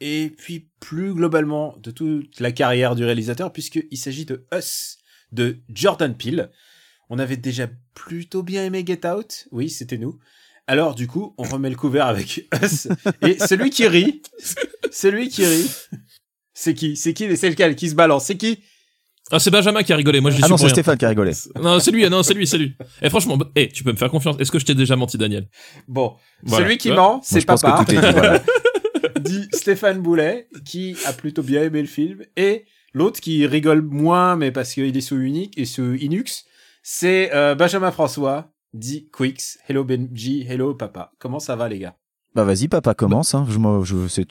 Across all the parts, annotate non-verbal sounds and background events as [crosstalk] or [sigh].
et puis plus globalement de toute la carrière du réalisateur puisqu'il s'agit de Us de Jordan Peele. On avait déjà plutôt bien aimé Get Out. Oui, c'était nous. Alors du coup, on remet le couvert avec [laughs] Us. Et celui qui rit, celui qui rit, c'est qui? C'est qui? C'est lequel qui se balance? C'est qui? Ah, c'est Benjamin qui a rigolé. Moi, je Ah non, c'est. Stéphane qui a rigolé. Non, c'est lui. Non, c'est lui, c'est lui. Et franchement, bah, eh, tu peux me faire confiance. Est-ce que je t'ai déjà menti, Daniel? Bon, Voilà. celui qui Ouais. ment, c'est je pense papa. que tout est dit, voilà. [laughs] dit Stéphane Boulet, qui a plutôt bien aimé le film, et l'autre qui rigole moins, mais parce qu'il est sous unique et sous Inux, c'est euh, Benjamin François, dit Quix. Hello Benji, hello papa. Comment ça va les gars? Bah vas-y, papa, commence. Hein. Je m'en, je, c'est,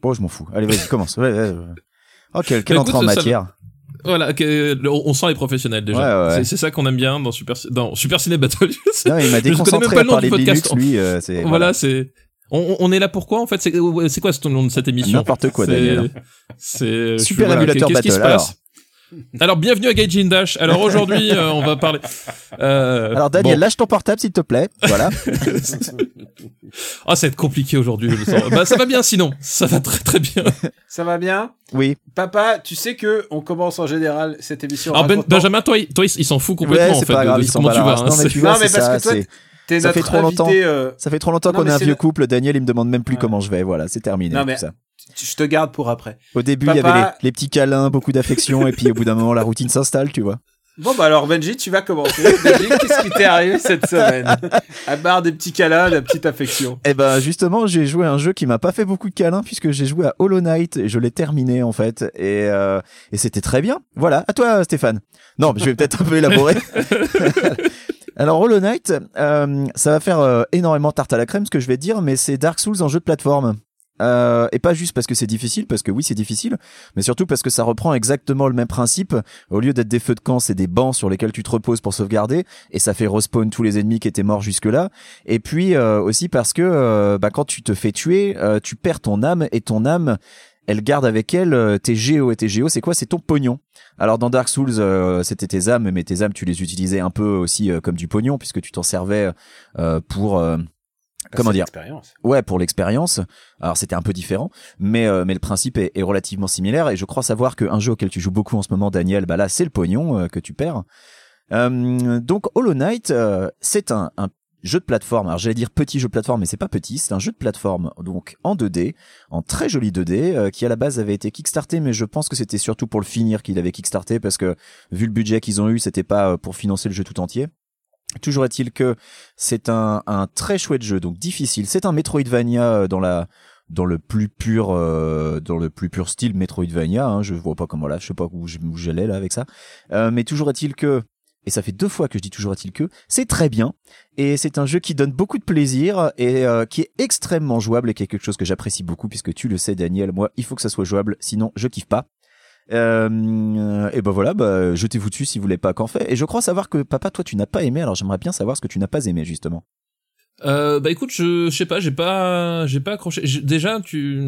bon, je m'en fous. Allez, vas-y, commence. Ouais, ouais, ouais. Oh, quelle, quelle Bah, entrée en écoute, ça- matière. Voilà, on sent les professionnels déjà. Ouais, ouais. C'est- C'est ça qu'on aime bien dans Super, dans Super Ciné Battle. Non, il m'a déconcentré pas à le nom parler du de podcast. Linux, lui. euh, c'est, voilà, c'est. On, on est là pourquoi en fait? C'est c'est quoi ce nom de cette émission? N'importe quoi, Daniel. C'est Super émulateur qu'est-ce qui se passe? Alors. bienvenue à Gaijin Dash. Alors aujourd'hui, [laughs] euh, on va parler. Euh, Alors, Daniel, bon. lâche ton portable, s'il te plaît. Voilà. [laughs] Ah, ça va être compliqué aujourd'hui, je le sens. bah, ça va bien sinon. Ça va très très bien. Ça va bien? Oui. Papa, tu sais que on commence en général cette émission. Alors, ben, racontant- Benjamin, toi, il, toi, il s'en fout complètement Ouais, en c'est fait pas de- grave, de ils sont comment pas tu là. vas. hein. Non, mais C'est- tu vois, Non, mais parce ça, que toi, T'es ça notre fait trop longtemps. euh, ça fait trop longtemps Non, qu'on est un vieux le- couple. Daniel, il me demande même plus Ouais. comment je vais. Voilà, c'est terminé. Non, tout mais- ça. je te garde pour après. Au début, il y avait les, les petits câlins, beaucoup d'affection, et puis au bout d'un moment, la routine s'installe, tu vois. Bon bah alors Benji, tu vas commencer. Benji, qu'est-ce qui t'est arrivé cette semaine? À part des petits câlins, de la petite affection. Eh ben justement, j'ai joué à un jeu qui m'a pas fait beaucoup de câlins puisque j'ai joué à Hollow Knight et je l'ai terminé en fait et euh, et c'était très bien. Voilà, à toi Stéphane. Non, mais je vais peut-être un peu élaborer. [laughs] Alors Hollow Knight, euh, ça va faire euh, énormément tarte à la crème ce que je vais dire, mais c'est Dark Souls en jeu de plateforme. Euh, et pas juste parce que c'est difficile, parce que oui c'est difficile, mais surtout parce que ça reprend exactement le même principe. Au lieu d'être des feux de camp, c'est des bancs sur lesquels tu te reposes pour sauvegarder, et ça fait respawn tous les ennemis qui étaient morts jusque-là. Et puis euh, aussi parce que euh, bah, quand tu te fais tuer, euh, tu perds ton âme et ton âme, elle garde avec elle euh, tes géos et tes géos, c'est quoi? C'est ton pognon. Alors dans Dark Souls, euh, c'était tes âmes, mais tes âmes, tu les utilisais un peu aussi euh, comme du pognon puisque tu t'en servais euh, pour euh, Comment C'est dire? l'expérience. Ouais, pour l'expérience. Alors c'était un peu différent, mais euh, mais le principe est, est relativement similaire. Et je crois savoir qu'un jeu auquel tu joues beaucoup en ce moment, Daniel, bah là c'est le pognon euh, que tu perds. Euh, donc Hollow Knight, euh, c'est un, un jeu de plateforme. Alors j'allais dire petit jeu de plateforme, mais c'est pas petit. C'est un jeu de plateforme donc en 2D, en très joli 2D, euh, qui à la base avait été kickstarté, mais je pense que c'était surtout pour le finir qu'il avait kickstarté parce que vu le budget qu'ils ont eu, c'était pas euh, pour financer le jeu tout entier. Toujours est-il que c'est un, un très chouette jeu, donc difficile. C'est un Metroidvania euh, dans la dans le plus pur euh, dans le plus pur style Metroidvania. Hein, je vois pas comment là, je sais pas où j'allais là avec ça. Euh, mais toujours est-il que et ça fait deux fois que je dis toujours est-il que c'est très bien et c'est un jeu qui donne beaucoup de plaisir et euh, qui est extrêmement jouable et qui est quelque chose que j'apprécie beaucoup puisque tu le sais Daniel, moi il faut que ça soit jouable sinon je kiffe pas. Euh, et ben voilà, bah, jetez-vous dessus si vous voulez pas qu'en fait. Et je crois savoir que papa, toi, tu n'as pas aimé. Alors j'aimerais bien savoir ce que tu n'as pas aimé justement. Euh, bah écoute, je, sais pas, j'ai pas, j'ai pas accroché. Déjà, tu,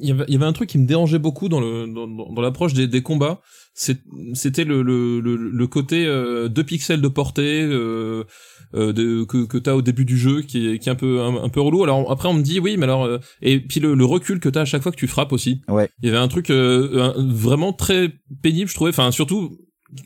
il y avait, un truc qui me dérangeait beaucoup dans le, dans, l'approche des combats. C'est- C'était le, le, le, le côté euh, 2 pixels de portée euh, euh, de, que, que t'as au début du jeu, qui est, qui est un peu, un, un peu relou. Alors après, on me dit oui, mais alors, euh, et puis le, le recul que t'as à chaque fois que tu frappes aussi. Ouais. Il y avait un truc euh, un- vraiment très pénible, je trouvais. Enfin, surtout.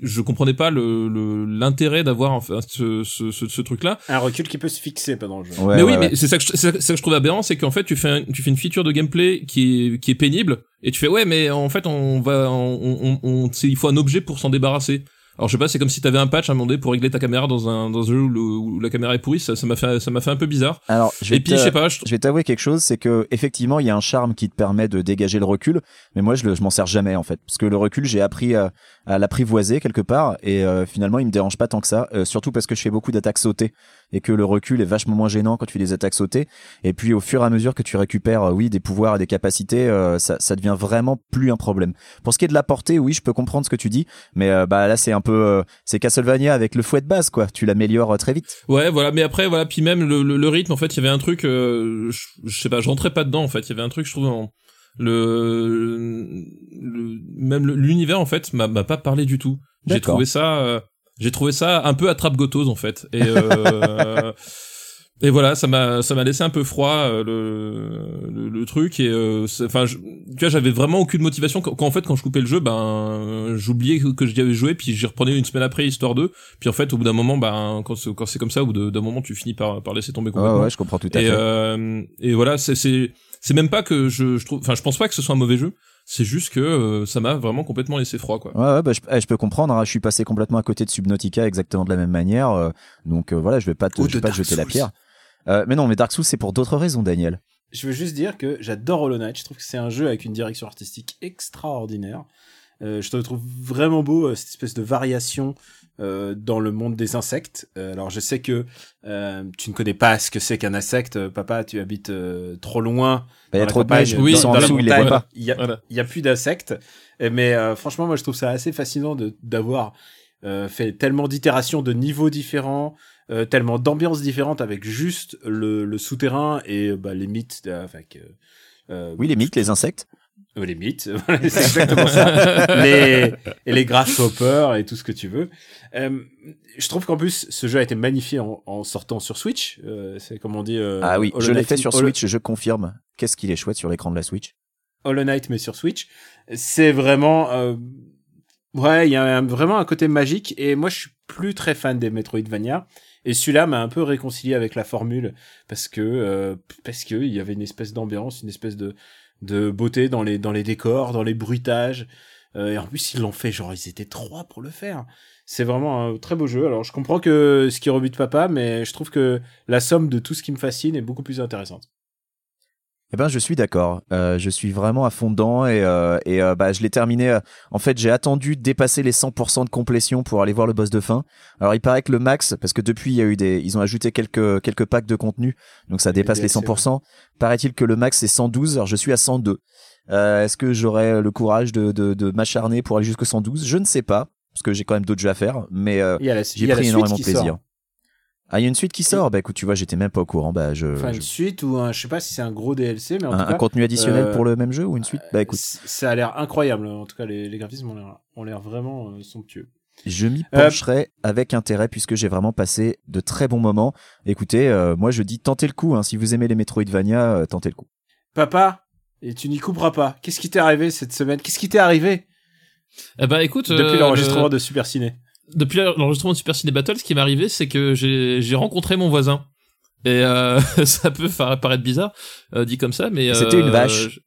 Je comprenais pas le le- l'intérêt d'avoir enfin, ce, ce, ce, ce truc-là. Un recul qui peut se fixer pendant le jeu. Ouais, mais oui, ouais, mais c'est ça que je, c'est ça ça que je trouve aberrant, c'est qu'en fait tu fais un- tu fais une feature de gameplay qui est qui est pénible et tu fais ouais, mais en fait on va on, on, on- c'est- il faut un objet pour s'en débarrasser. Alors je sais pas, c'est comme si t'avais un patch à donné pour régler ta caméra dans un dans un jeu où, la caméra est pourrie. Ça m'a fait ça m'a fait un peu bizarre. Alors, je vais Et puis je sais pas, je, Je vais t'avouer quelque chose, c'est que effectivement il y a un charme qui te permet de dégager le recul, mais moi je, je m'en sers jamais en fait, parce que le recul j'ai appris à, à l'apprivoiser quelque part et euh, finalement il me dérange pas tant que ça, euh, surtout parce que je fais beaucoup d'attaques sautées et que le recul est vachement moins gênant quand tu fais des attaques sautées. Et puis au fur et à mesure que tu récupères, euh, oui, des pouvoirs et des capacités, euh, ça, ça devient vraiment plus un problème. Pour ce qui est de la portée, oui, je peux comprendre ce que tu dis, mais euh, bah là c'est un peu, euh, c'est Castlevania avec le fouet de base quoi. Tu l'améliores euh, très vite. Ouais, voilà, mais après, voilà, puis même le, le, le rythme, en fait, il y avait un truc, euh, je, je sais pas, je rentrais pas dedans, en fait, il y avait un truc, je trouve, en- le, le même l'univers, en fait, m'a m'a pas parlé du tout. J'ai trouvé ça, euh, j'ai trouvé ça un peu attrape gotose en fait, et euh, [laughs] et voilà, ça m'a ça m'a laissé un peu froid euh, le, le le truc et euh, enfin, je- tu vois, j'avais vraiment aucune motivation quand, quand, en fait quand je coupais le jeu, ben j'oubliais que, j'y avais joué, puis j'y reprenais une semaine après histoire d'eux, puis en fait au bout d'un moment, ben quand c'est- quand c'est comme ça, au bout d'un moment, tu finis par par laisser tomber complètement. ouais, je comprends tout à Et, fait. euh, et voilà, c'est c'est c'est même pas que je, je trouve, enfin, je pense pas que ce soit un mauvais jeu. C'est juste que euh, ça m'a vraiment complètement laissé froid, quoi. Ouais, ouais bah, je, eh, je peux comprendre. hein. Je suis passé complètement à côté de Subnautica exactement de la même manière. euh, donc euh, voilà, je vais pas te, je vais pas te jeter la pierre. Euh, mais non, mais Dark Souls c'est pour d'autres raisons, Daniel. Je veux juste dire que j'adore Hollow Knight. Je trouve que c'est un jeu avec une direction artistique extraordinaire. Euh, je te trouve vraiment beau euh, cette espèce de variation euh, dans le monde des insectes. Euh, alors je sais que euh, tu ne connais pas ce que c'est qu'un insecte, papa. Tu habites euh, trop loin. Bah, Il y a dans la trop de campagne, neige, Oui, ils dans, sont en dans la dessous, voient montagne. pas. Il y a, Voilà. il y a plus d'insectes. Mais euh, franchement, moi je trouve ça assez fascinant de d'avoir euh, fait tellement d'itérations, de niveaux différents, euh, tellement d'ambiances différentes avec juste le, le souterrain et bah, les mythes euh, avec Oui, les mythes, les insectes. Euh, les mythes, [laughs] voilà, c'est exactement ça. [laughs] les, et les grasshoppers et tout ce que tu veux. Euh, je trouve qu'en plus, ce jeu a été magnifié en, en sortant sur Switch. Euh, c'est comme on dit. euh, ah oui, Hollow je l'ai fait sur Hollow- Switch, je confirme. Qu'est-ce qu'il est chouette sur l'écran de la Switch? Hollow Knight, mais sur Switch. C'est vraiment. euh, Ouais, il y a un- vraiment un côté magique. Et moi, je suis plus très fan des Metroidvania. Et celui-là m'a un peu réconcilié avec la formule parce que euh, parce que il y avait une espèce d'ambiance, une espèce de de beauté dans les dans les décors, dans les bruitages. Euh, et en plus, ils l'ont fait genre ils étaient trois pour le faire. C'est vraiment un très beau jeu. Alors, je comprends que ce qui rebute papa, mais je trouve que la somme de tout ce qui me fascine est beaucoup plus intéressante. Eh ben, je suis d'accord. Euh, je suis vraiment à fond dedans et, euh, et euh, bah, je l'ai terminé. euh, en fait, j'ai attendu de dépasser les 100% de complétion pour aller voir le boss de fin. Alors, il paraît que le max, parce que depuis, il y a eu des, ils ont ajouté quelques quelques packs de contenu, donc ça Et dépasse les DLC, 100%. Paraît-il que le max c'est 112. Alors, je suis à 102. Euh, Est-ce que j'aurai le courage de de, de m'acharner pour aller jusqu'au 112 Je ne sais pas, parce que j'ai quand même d'autres jeux à faire, mais euh, j'ai pris énormément de sort. Ah, il y a une suite qui sort. Bah écoute, tu vois, j'étais même pas au courant. Bah je, Enfin, je- une suite ou un, je sais pas si c'est un gros DLC, mais en un, tout un contenu additionnel euh, pour le même jeu ou une suite? Bah écoute. ça a l'air incroyable. En tout cas, les, les graphismes ont l'air, ont l'air vraiment euh, somptueux. Je m'y Euh, pencherai avec intérêt puisque j'ai vraiment passé de très bons moments. Écoutez, euh, moi je dis tentez le coup. Hein. Si vous aimez les Metroidvania, euh, tentez le coup. Papa, et tu n'y couperas pas. Qu'est-ce qui t'est arrivé cette semaine? Qu'est-ce qui t'est arrivé? Eh ben écoute, depuis euh, l'enregistrement le- de Super Ciné depuis l'enregistrement de Super Ciné Battle, ce qui m'est arrivé, c'est que j'ai rencontré mon voisin. Et euh, [laughs] ça peut paraître bizarre euh, dit comme ça, mais C'était une euh, vache.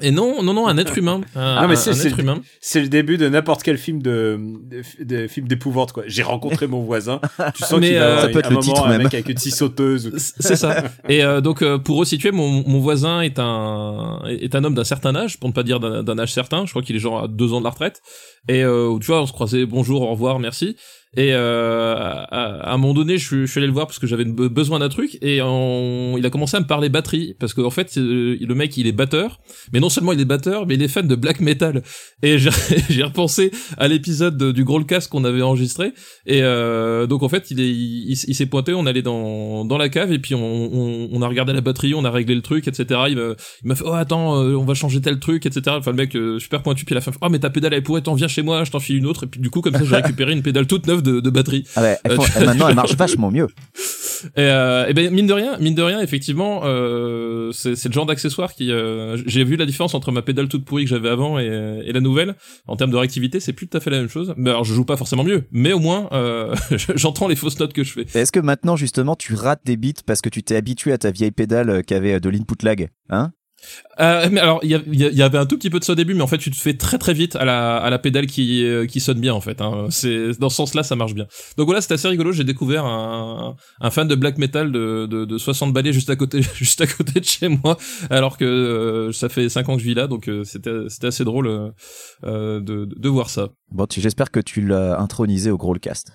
Et non, non, non, un être humain. Un, Ah, mais c'est- un c'est être le- humain. C'est le début de n'importe quel film de, de, de film d'épouvante quoi. J'ai rencontré mon voisin. Tu sens Mais, qu'il va euh, ça peut être un le moment titre un même. mec avec une scie sauteuse. [laughs] C'est ça. Et euh, donc euh, pour resituer, mon, mon voisin est un est un homme d'un certain âge, pour ne pas dire d'un d'un âge certain. Je crois qu'il est genre à deux ans de la retraite. Et euh, tu vois, on se croisait bonjour, au revoir, merci. Et euh, à, à un moment donné, je, suis- je suis allé le voir parce que j'avais be- besoin d'un truc et on- il a commencé à me parler batterie parce qu'en fait euh, le mec il est batteur, mais non seulement il est batteur, mais il est fan de black metal. Et j'ai [laughs] repensé à l'épisode de- du Growlcast qu'on avait enregistré et euh, donc en fait il est il, il s'est pointé, on allait dans dans la cave et puis on, on, on a regardé la batterie, on a réglé le truc, etc. Il m'a il m'a fait oh attends euh, on va changer tel truc, etc. Enfin le mec euh, super pointu puis à la fin oh mais ta pédale elle pourrait t'en viens chez moi, je t'en file une autre et puis du coup comme ça j'ai [laughs] récupéré une pédale toute neuve de, de batterie. Ah ouais, Euh, maintenant elle [laughs] marche vachement mieux. Et, euh, et ben mine de rien, mine de rien, effectivement, euh, c'est c'est le genre d'accessoire qui. euh, J'ai vu la différence entre ma pédale toute pourrie que j'avais avant et, et la nouvelle. En termes de réactivité, c'est plus tout à fait la même chose. Mais alors, je joue pas forcément mieux, mais au moins, euh, [laughs] j'entends les fausses notes que je fais. Est-ce que maintenant justement tu rates des bits parce que tu t'es habitué à ta vieille pédale euh, qui avait de l'input lag Hein? Euh, mais alors, il y, avait un tout petit peu de ça au début, mais en fait, tu te fais très très vite à la, à la pédale qui, euh, qui sonne bien, en fait. Hein. C'est dans ce sens-là, ça marche bien. Donc voilà, c'était assez rigolo. J'ai découvert un, un fan de black metal de, de, de 60 balais juste à côté, [laughs] juste à côté de chez moi, alors que euh, ça fait 5 ans que je vis là, donc euh, c'était, c'était assez drôle de, de voir ça. Bon, tu- j'espère que tu l'as intronisé au gros le cast.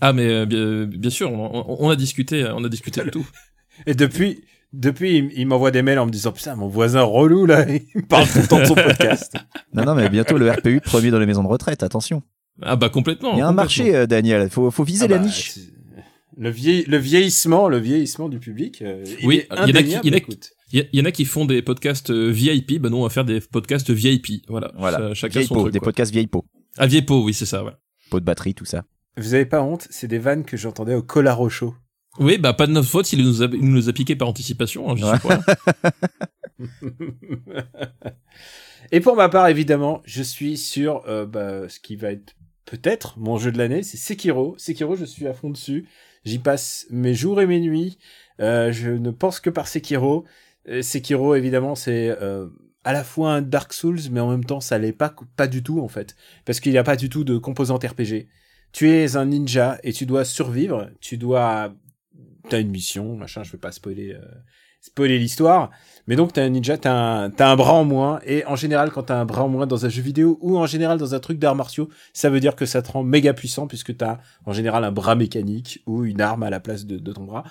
Ah, mais euh, bien, bien sûr, on, on- on a discuté, on a discuté de tout. [laughs] Et depuis, depuis, il, m'envoie des mails en me disant putain, mon voisin relou là, [laughs] il me parle tout le temps de son podcast. [laughs] Non, non, mais bientôt le RPU premier dans les maisons de retraite. Attention. Ah bah complètement. Il y a un marché, euh, Daniel. Faut, faut viser Ah la bah, niche. Le, vieil, le vieillissement, le vieillissement du public. euh, Oui, il y en a qui- indéniable, il y en a qui- écoute. Il y, a- il y en a qui font des podcasts euh, VIP, bah nous on va faire des podcasts VIP. Voilà. Voilà. Cha- chacun Vieille son peau, truc. des quoi. podcasts vieille peau. Ah vieille peau, oui c'est ça. Ouais. Peau de batterie, tout ça. Vous avez pas honte C'est des vannes que j'entendais au Colaro Show. Oui, bah pas de notre faute s'il nous a, il nous a piqué par anticipation. Hein, je sais Ouais. pas. [laughs] Et pour ma part, évidemment, je suis sur euh, bah, ce qui va être peut-être mon jeu de l'année, c'est Sekiro. Sekiro, je suis à fond dessus. J'y passe mes jours et mes nuits. Euh, je ne pense que par Sekiro. Euh, Sekiro, évidemment, c'est euh, à la fois un Dark Souls, mais en même temps, ça l'est pas, pas du tout, en fait. Parce qu'il n'y a pas du tout de composante RPG. Tu es un ninja et tu dois survivre. Tu dois... T'as une mission, machin, je vais pas spoiler... euh, spoiler l'histoire. Mais donc, t'as un ninja, t'as un, t'as un bras en moins. Et en général, quand t'as un bras en moins dans un jeu vidéo ou en général dans un truc d'arts martiaux, ça veut dire que ça te rend méga puissant puisque t'as en général un bras mécanique ou une arme à la place de, ton bras.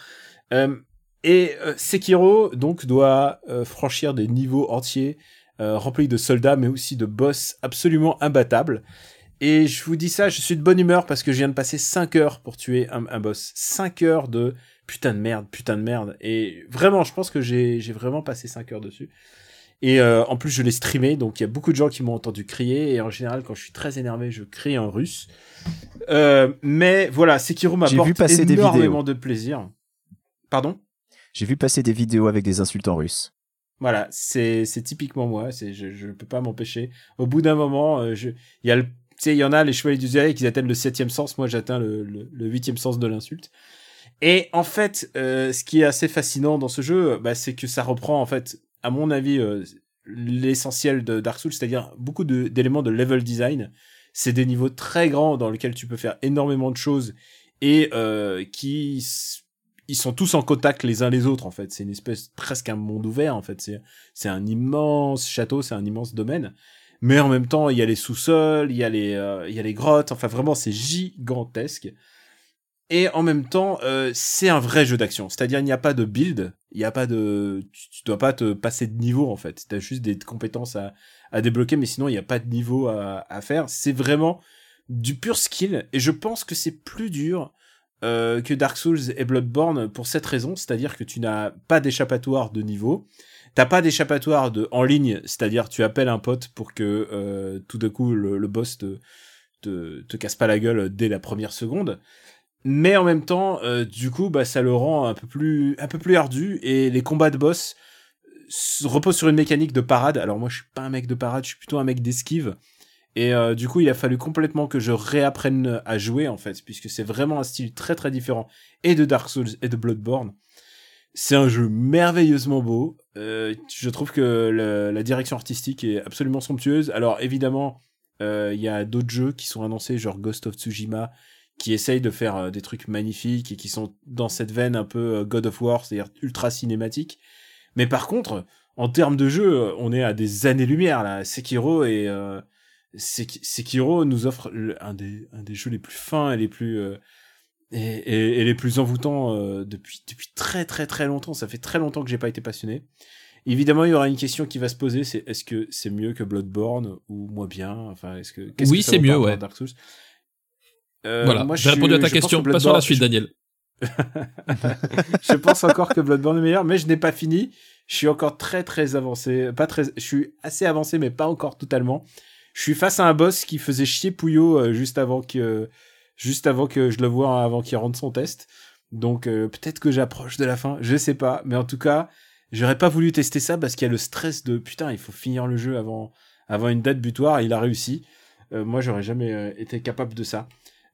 Euh, et euh, Sekiro, donc, doit franchir des niveaux entiers remplis de soldats, mais aussi de boss absolument imbattables. Et je vous dis ça, je suis de bonne humeur parce que je viens de passer 5 heures pour tuer un, un boss. 5 heures de putain de merde, putain de merde. Et vraiment, je pense que j'ai vraiment passé 5 heures dessus. Et euh, en plus, je l'ai streamé, donc il y a beaucoup de gens qui m'ont entendu crier. Et en général, quand je suis très énervé, je crie en russe. Euh, mais voilà, Sekiro J'ai m'apporte vu passer des énormément vidéos. de plaisir. Pardon? J'ai vu passer des vidéos avec des insultes en russe. Voilà, c'est typiquement moi. C'est je je peux pas m'empêcher. Au bout d'un moment, euh, il y a le il y en a les chevaliers du zodiaque qui atteignent le septième sens. Moi, j'atteins le le, le huitième sens de l'insulte. Et en fait, euh, ce qui est assez fascinant dans ce jeu, bah, c'est que ça reprend en fait, à mon avis, euh, l'essentiel de Dark Souls, c'est-à-dire beaucoup d'éléments de level design. C'est des niveaux très grands dans lesquels tu peux faire énormément de choses et euh, qui ils sont tous en contact les uns les autres en fait. C'est une espèce presque un monde ouvert en fait. C'est c'est un immense château, c'est un immense domaine. Mais en même temps, il y a les sous-sols, il y a les euh, il y a les grottes. Enfin vraiment, c'est gigantesque. Et en même temps, euh, c'est un vrai jeu d'action. C'est-à-dire, il n'y a pas de build, il n'y a pas de, tu, dois pas te passer de niveau en fait. T'as juste des compétences à, à débloquer, mais sinon il n'y a pas de niveau à, à faire. C'est vraiment du pur skill. Et je pense que c'est plus dur euh, que Dark Souls et Bloodborne pour cette raison, c'est-à-dire que tu n'as pas d'échappatoire de niveau. T'as pas d'échappatoire de en ligne, c'est-à-dire tu appelles un pote pour que euh, tout d'un coup le, le boss te, te te casse pas la gueule dès la première seconde mais en même temps euh, du coup bah ça le rend un peu plus ardu et les combats de boss s- reposent sur une mécanique de parade. Alors moi je suis pas un mec de parade je suis plutôt un mec d'esquive. Et euh, du coup il a fallu complètement que je réapprenne à jouer en fait puisque c'est vraiment un style très très différent et de Dark Souls et de Bloodborne. C'est un jeu merveilleusement beau. Euh, je trouve que la direction artistique est absolument somptueuse. Alors évidemment euh, il y a d'autres jeux qui sont annoncés genre Ghost of Tsushima qui essayent de faire euh, des trucs magnifiques et qui sont dans cette veine un peu euh, God of War, c'est-à-dire ultra cinématique. Mais par contre, en termes de jeu, euh, on est à des années-lumière là. Sekiro et euh, Sek- Sekiro nous offre le- un des un des jeux les plus fins et les plus euh, et, et, et les plus envoûtants euh, depuis depuis très très très longtemps. Ça fait très longtemps que j'ai pas été passionné. Évidemment, il y aura une question qui va se poser, c'est est-ce que c'est mieux que Bloodborne ou moins bien? Enfin, est-ce que qu'est-ce Oui, que ça c'est mieux, ouais. Dark Souls? Euh, voilà. J'ai répondu à ta question. que Passons à la suite, Daniel. [laughs] je pense encore que Bloodborne est meilleur, mais je n'ai pas fini. Je suis encore très très avancé, pas très, je suis assez avancé, mais pas encore totalement. Je suis face à un boss qui faisait chier Pouillot euh, juste avant que, juste avant que je le voie, avant qu'il rentre son test. Donc euh, peut-être que j'approche de la fin, je sais pas, mais en tout cas, j'aurais pas voulu tester ça parce qu'il y a le stress de putain, il faut finir le jeu avant, avant une date butoir. Il a réussi. Euh, moi, j'aurais jamais euh, été capable de ça.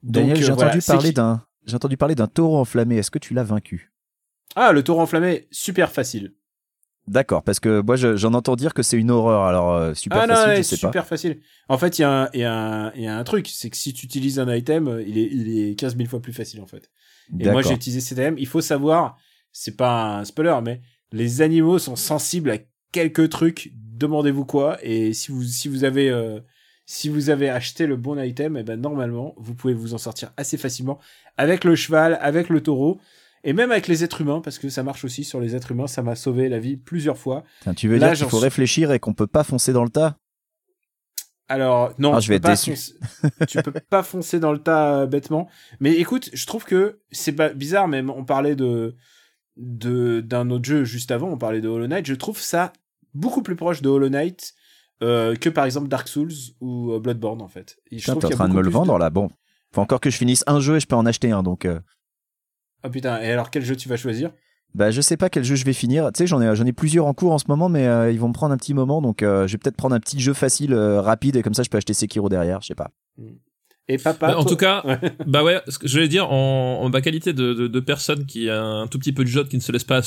Daniel, euh, j'ai voilà, entendu parler d'un, j'ai entendu parler d'un taureau enflammé. Est-ce que tu l'as vaincu? Ah, le taureau enflammé, super facile. D'accord, parce que moi je- j'en entends dire que c'est une horreur, alors euh, super ah non, facile, ouais, je c'est sais pas. super facile. En fait, il y, a un- il y, y a un truc, c'est que si tu utilises un item, euh, il est, il est 15 000 fois plus facile en fait. Et moi, j'ai utilisé cet item. Il faut savoir, c'est pas un spoiler, mais les animaux sont sensibles à quelques trucs. Demandez-vous quoi. Et si vous, si vous avez, euh, si vous avez acheté le bon item, et ben normalement, vous pouvez vous en sortir assez facilement avec le cheval, avec le taureau. Et même avec les êtres humains, parce que ça marche aussi sur les êtres humains, ça m'a sauvé la vie plusieurs fois. Tiens, tu veux Là, dire qu'il faut réfléchir et qu'on peut pas foncer dans le tas? Alors non, Ah, tu je vais peux être pas déçu. foncer- [laughs] tu peux pas foncer dans le tas euh, bêtement. Mais écoute, je trouve que c'est pas bizarre. Même on parlait de de d'un autre jeu juste avant. On parlait de Hollow Knight. Je trouve ça beaucoup plus proche de Hollow Knight euh, que par exemple Dark Souls ou euh, Bloodborne en fait. Et je Putain, t'es en train de me le vendre là. Bon, faut encore que je finisse un jeu et je peux en acheter un, donc. euh, Ah putain. Et alors quel jeu tu vas choisir? Bah, je sais pas quel jeu je vais finir. Tu sais, j'en ai, j'en ai plusieurs en cours en ce moment, mais euh, ils vont me prendre un petit moment, donc je vais peut-être prendre un petit jeu facile, rapide, et comme ça, je peux acheter Sekiro derrière. Je sais pas. Et papa. Bah, en tout cas, Ouais. [laughs] bah ouais, ce que je vais dire en, en ma qualité de, de, de personne qui a un tout petit peu de jeu qui ne se laisse pas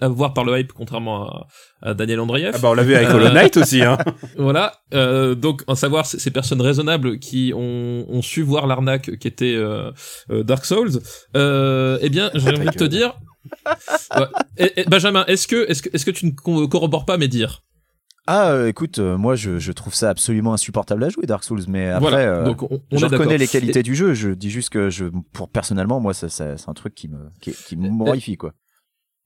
avoir par le hype, contrairement à, à Daniel Andreev. Ah bah on l'a vu avec Euh, Hollow Knight aussi. Hein. [laughs] Voilà, euh, donc en savoir ces personnes raisonnables qui ont, ont su voir l'arnaque qui était euh, euh, Dark Souls, euh, eh bien [laughs] j'ai envie de te dire, Ouais. Et- et Benjamin, est-ce que est-ce que est-ce que tu ne co- corrobores pas mes dires? Ah, euh, écoute, euh, moi, je, je trouve ça absolument insupportable à jouer Dark Souls, mais après, Voilà, euh, donc on, on je reconnais les qualités du jeu. Je dis juste que je, pour personnellement, moi, ça, ça- c'est un truc qui me, qui, qui m'horrifie, quoi.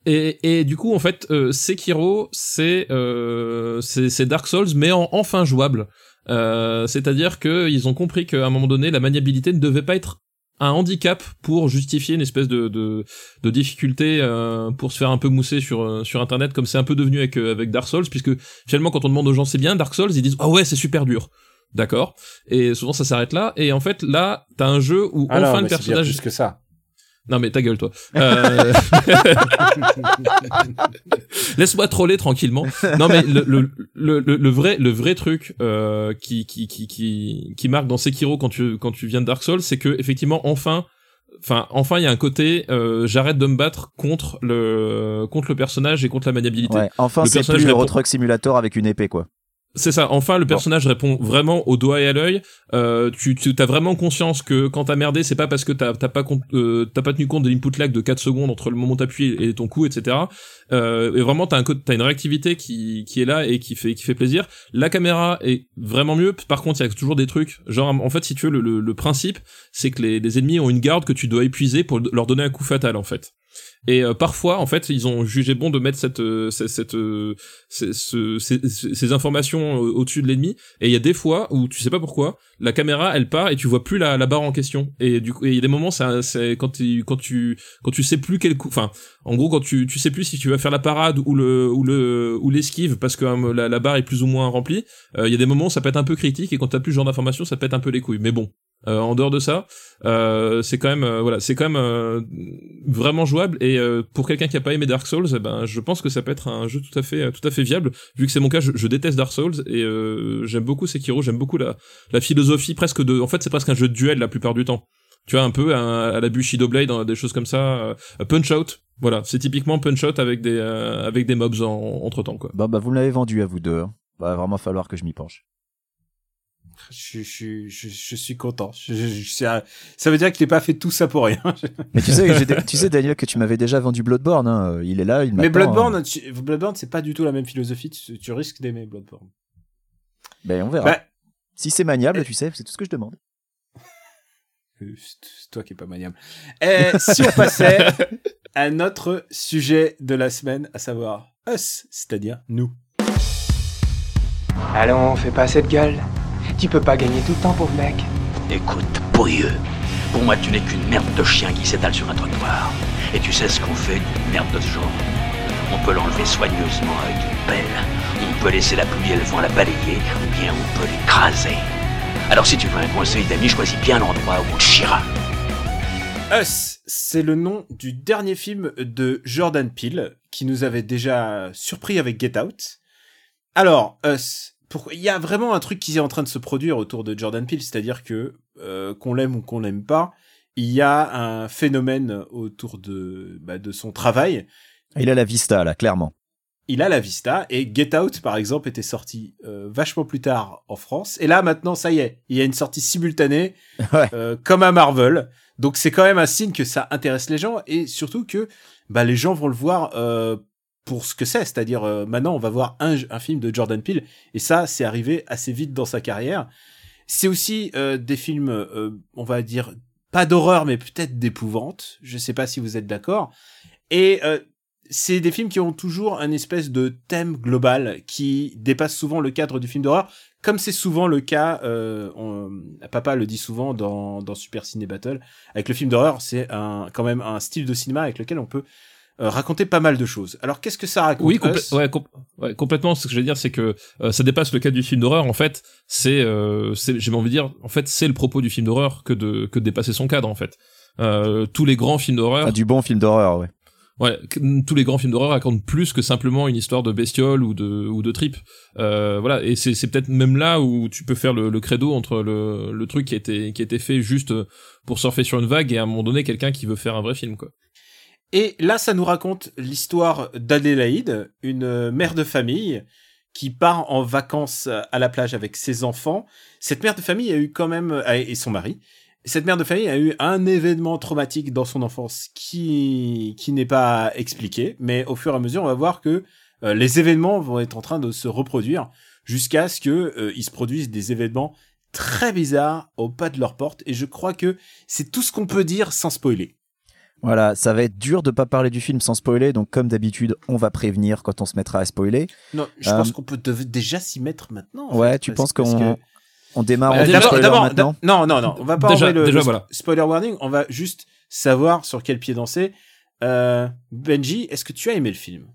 Et, et du coup, en fait, euh, Sekiro, c'est euh, c'est c'est Dark Souls, mais en, enfin jouable. Euh, C'est-à-dire que ils ont compris qu'à un moment donné, la maniabilité ne devait pas être un handicap pour justifier une espèce de de, de difficulté euh, pour se faire un peu mousser sur euh, sur internet, comme c'est un peu devenu avec euh, avec Dark Souls, puisque finalement, quand on demande aux gens c'est bien Dark Souls, ils disent ah ouais c'est super dur. D'accord. Et souvent ça s'arrête là. Et en fait là, t'as un jeu où Ah enfin le personnage plus que ça. Non mais ta gueule toi. Euh... [laughs] Laisse-moi troller tranquillement. Non mais le, le, le, le- vrai le vrai truc euh, qui, qui qui qui qui marque dans Sekiro quand tu quand tu viens de Dark Souls, c'est que effectivement enfin enfin enfin il y a un côté euh, j'arrête de me battre contre le contre le personnage et contre la maniabilité. Ouais. Enfin, c'est plus le Euro Truck Simulator avec une épée, quoi. C'est ça. Enfin, le personnage répond vraiment au doigt et à l'œil. Euh, tu, tu as vraiment conscience que quand t'as merdé, c'est pas parce que t'as t'as pas euh, t'as pas tenu compte de l'input lag de 4 secondes entre le moment où t'appuies et ton coup, etc. Euh, et vraiment, t'as un code, t'as une réactivité qui qui est là et qui fait qui fait plaisir. La caméra est vraiment mieux. Par contre, il y a toujours des trucs. Genre, en fait, si tu veux, le, le, le principe, c'est que les, les ennemis ont une garde que tu dois épuiser pour leur donner un coup fatal, en fait. Et euh, parfois, en fait, ils ont jugé bon de mettre cette, euh, cette, euh, ces, ce- ces, ces informations euh, au-dessus de l'ennemi. Et il y a des fois où tu sais pas pourquoi, la caméra elle part et tu vois plus la, la barre en question. Et du coup, il y a des moments, c'est quand tu, quand tu, quand tu sais plus quel coup, enfin, en gros, quand tu, tu sais plus si tu vas faire la parade ou le, ou le, ou l'esquive parce que la, la barre est plus ou moins remplie. euh, Il y a des moments où ça peut être un peu critique et quand t'as plus ce genre d'informations, ça pète un peu les couilles. Mais bon. Euh, en dehors de ça, euh, c'est quand même euh, voilà, c'est quand même euh, vraiment jouable et euh, pour quelqu'un qui a pas aimé Dark Souls, eh ben je pense que ça peut être un jeu tout à fait tout à fait viable. Vu que c'est mon cas, je, je déteste Dark Souls et euh, j'aime beaucoup Sekiro, j'aime beaucoup la la philosophie presque de, en fait c'est presque un jeu de duel la plupart du temps. Tu vois un peu à, à la Bushido Blade, dans des choses comme ça, Punch Out. Voilà, c'est typiquement Punch Out avec des avec des mobs en, entre temps quoi. Bon, bah, vous me l'avez vendu à vous deux. hein. Va vraiment falloir que je m'y penche. Je, je, je, je suis content. Je, je- je- ça veut dire qu'il n'est pas fait tout ça pour rien. Mais tu sais, tu sais, [laughs] Daniel, que tu m'avais déjà vendu Bloodborne. Hein. Il est là, il Mais m'attend, Bloodborne, hein. tu- Bloodborne, c'est pas du tout la même philosophie. Tu, tu risques d'aimer Bloodborne. Ben, on verra. Bah, Si c'est maniable, tu sais, c'est tout ce que je demande. euh, c'est c'est toi qui est pas maniable. Et si on passait [laughs] à notre sujet de la semaine, à savoir us, c'est-à-dire nous. Allons, fais pas cette gueule. Tu peux pas gagner tout le temps, pauvre mec. Écoute, pourrieux. Pour moi, tu n'es qu'une merde de chien qui s'étale sur un trottoir. Et tu sais ce qu'on fait d'une merde de ce genre? On peut l'enlever soigneusement avec une pelle. On peut laisser la pluie et le vent la balayer, ou bien on peut l'écraser. Alors si tu veux un conseil d'ami, choisis bien l'endroit où on te chiera. Us, c'est le nom du dernier film de Jordan Peele, qui nous avait déjà surpris avec Get Out. Alors, Us. Il y a vraiment un truc qui est en train de se produire autour de Jordan Peele, c'est-à-dire que, euh, qu'on l'aime ou qu'on l'aime pas, il y a un phénomène autour de, bah, de son travail. Il a la vista, là, clairement. il a la vista et Get Out par exemple était sorti euh, vachement plus tard en France et là maintenant ça y est il y a une sortie simultanée [laughs] Ouais. euh, comme à Marvel donc c'est quand même un signe que ça intéresse les gens et surtout que bah les gens vont le voir euh, pour ce que c'est. C'est-à-dire euh, maintenant on va voir un, un film de Jordan Peele et ça c'est arrivé assez vite dans sa carrière. C'est aussi euh, des films euh, on va dire pas d'horreur mais peut-être d'épouvante. Je sais pas si vous êtes d'accord. Et euh, c'est des films qui ont toujours un espèce de thème global qui dépasse souvent le cadre du film d'horreur, comme c'est souvent le cas, euh, on- papa le dit souvent dans, dans Super Ciné Battle, avec le film d'horreur, c'est un, quand même un style de cinéma avec lequel on peut euh, raconter pas mal de choses. Alors qu'est-ce que ça raconte Oui, ouais, com- ouais, complètement. Ce que je veux dire, c'est que euh, ça dépasse le cadre du film d'horreur. En fait, c'est, euh, c'est- j'ai envie de dire, en fait, c'est le propos du film d'horreur que de que de dépasser son cadre. En fait, euh, tous les grands films d'horreur, Ah, du bon film d'horreur, ouais. ouais, tous les grands films d'horreur racontent plus que simplement une histoire de bestiole ou de ou de trip. Euh, voilà, et c'est c'est peut-être même là où tu peux faire le, le credo entre le le truc qui a été qui a été fait juste pour surfer sur une vague et à un moment donné quelqu'un qui veut faire un vrai film, quoi. Et là, ça nous raconte l'histoire d'Adélaïde, une euh, mère de famille qui part en vacances à la plage avec ses enfants. Cette mère de famille a eu quand même, euh, et son mari, cette mère de famille a eu un événement traumatique dans son enfance qui, qui n'est pas expliqué, mais au fur et à mesure, on va voir que euh, les événements vont être en train de se reproduire jusqu'à ce que se produisent des événements très bizarres au pas de leur porte. Et je crois que c'est tout ce qu'on peut dire sans spoiler. Voilà, ça va être dur de pas parler du film sans spoiler, donc comme d'habitude, on va prévenir quand on se mettra à spoiler. Non, je Euh, pense qu'on peut déjà s'y mettre maintenant. en Ouais, fait, tu penses qu'on que- on démarre Bah, spoiler d'abord, maintenant non, non, non, on va pas Déjà- enlever le, déjà, le voilà. spoiler warning. On va juste savoir sur quel pied danser. Euh, Benji, est-ce que tu as aimé le film?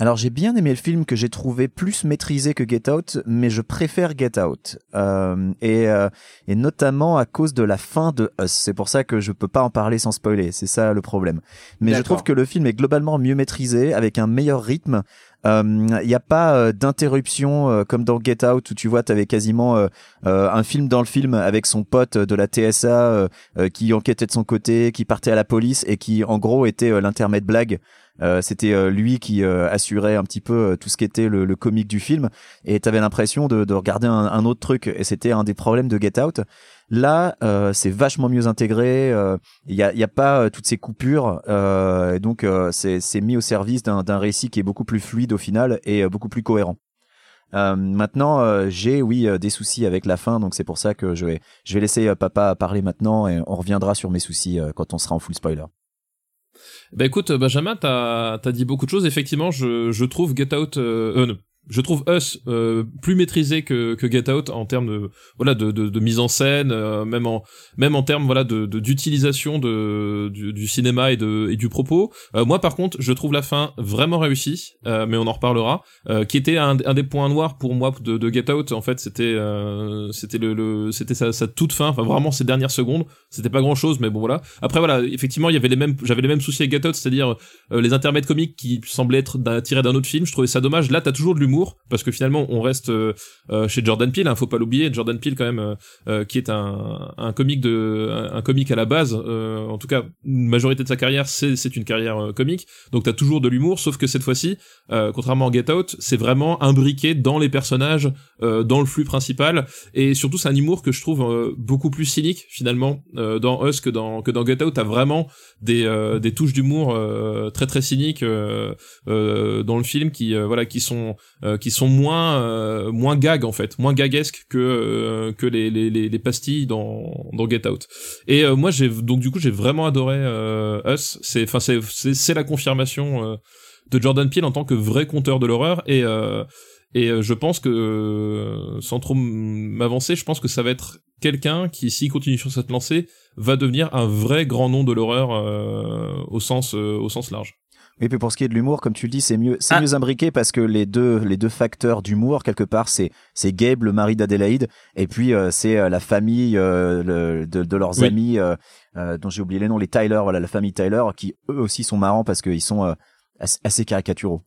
Alors j'ai bien aimé le film que j'ai trouvé plus maîtrisé que Get Out, mais je préfère Get Out Euh, et euh, et notamment à cause de la fin de Us. C'est pour ça que je peux pas en parler sans spoiler. C'est ça le problème. Mais je trouve que le film est globalement mieux maîtrisé, avec un meilleur rythme. Il n'y a pas euh, d'interruption euh, comme dans Get Out où tu vois t'avais quasiment euh, euh, un film dans le film avec son pote de la TSA euh, euh, qui enquêtait de son côté, qui partait à la police et qui en gros était euh, l'intermède blague. Euh, c'était euh, lui qui euh, assurait un petit peu euh, tout ce qui était le, le comique du film. Et t'avais l'impression de, de regarder un, un autre truc. Et c'était un des problèmes de Get Out. Là euh, c'est vachement mieux intégré il y a, y a pas euh, toutes ces coupures euh, et donc euh, c'est mis au service d'un récit qui est beaucoup plus fluide au final et euh, beaucoup plus cohérent. Euh, maintenant, euh, j'ai oui euh, des soucis avec la fin, donc c'est pour ça que je vais je vais laisser euh, papa parler maintenant et on reviendra sur mes soucis euh, quand on sera en full spoiler. Bah écoute, Benjamin, t'as as dit beaucoup de choses. Effectivement, je, je trouve Get Out, euh, je trouve Us euh, plus maîtrisé que, que Get Out en termes de voilà de, de, de mise en scène, euh, même en même en termes voilà de d'utilisation de, du, du cinéma et de et du propos. Euh, moi, par contre, je trouve la fin vraiment réussie, euh, mais on en reparlera. euh, qui était un, un des points noirs pour moi de, de Get Out. En fait, c'était euh, c'était le, le c'était sa, sa toute fin, enfin vraiment ses dernières secondes. C'était pas grand chose, mais bon voilà. Après voilà, effectivement, il y avait les mêmes, j'avais les mêmes soucis avec Get Out, c'est-à-dire les intermèdes comiques qui semblaient être tirés d'un autre film. Je trouvais ça dommage. Là, t'as toujours de l'humour parce que finalement, on reste euh, euh, chez Jordan Peele. Hein, faut pas l'oublier, Jordan Peele quand même, euh, qui est un, un comique de, un, comique à la base. en tout cas, une majorité de sa carrière, c'est une carrière comique. Donc t'as toujours de l'humour, sauf que cette fois-ci, contrairement à Get Out, c'est vraiment imbriqué dans les personnages, dans le flux principal, et surtout c'est un humour que je trouve beaucoup plus cynique finalement dans Us que dans que dans Get Out. T'as vraiment des des touches d'humour très très cyniques dans le film qui voilà qui sont qui sont moins euh, moins gag en fait, moins gaguesques que euh, que les, les les les pastilles dans dans Get Out. Et euh, moi j'ai donc du coup j'ai vraiment adoré euh, Us. C'est enfin c'est c'est la confirmation euh, de Jordan Peele en tant que vrai conteur de l'horreur et euh, et euh, je pense que euh, sans trop m'avancer, je pense que ça va être quelqu'un qui s'il continue sur cette lancée va devenir un vrai grand nom de l'horreur euh, au sens euh, au sens large. Et puis pour ce qui est de l'humour, comme tu le dis, c'est mieux, c'est Ah. mieux imbriqué parce que les deux, les deux facteurs d'humour quelque part, c'est c'est Gabe, le mari d'Adélaïde, et puis euh, c'est euh, la famille euh, le- de, de leurs Oui. amis euh, euh, dont j'ai oublié les noms, les Tyler, voilà la famille Tyler, qui eux aussi sont marrants parce qu'ils sont euh, assez, assez caricaturaux.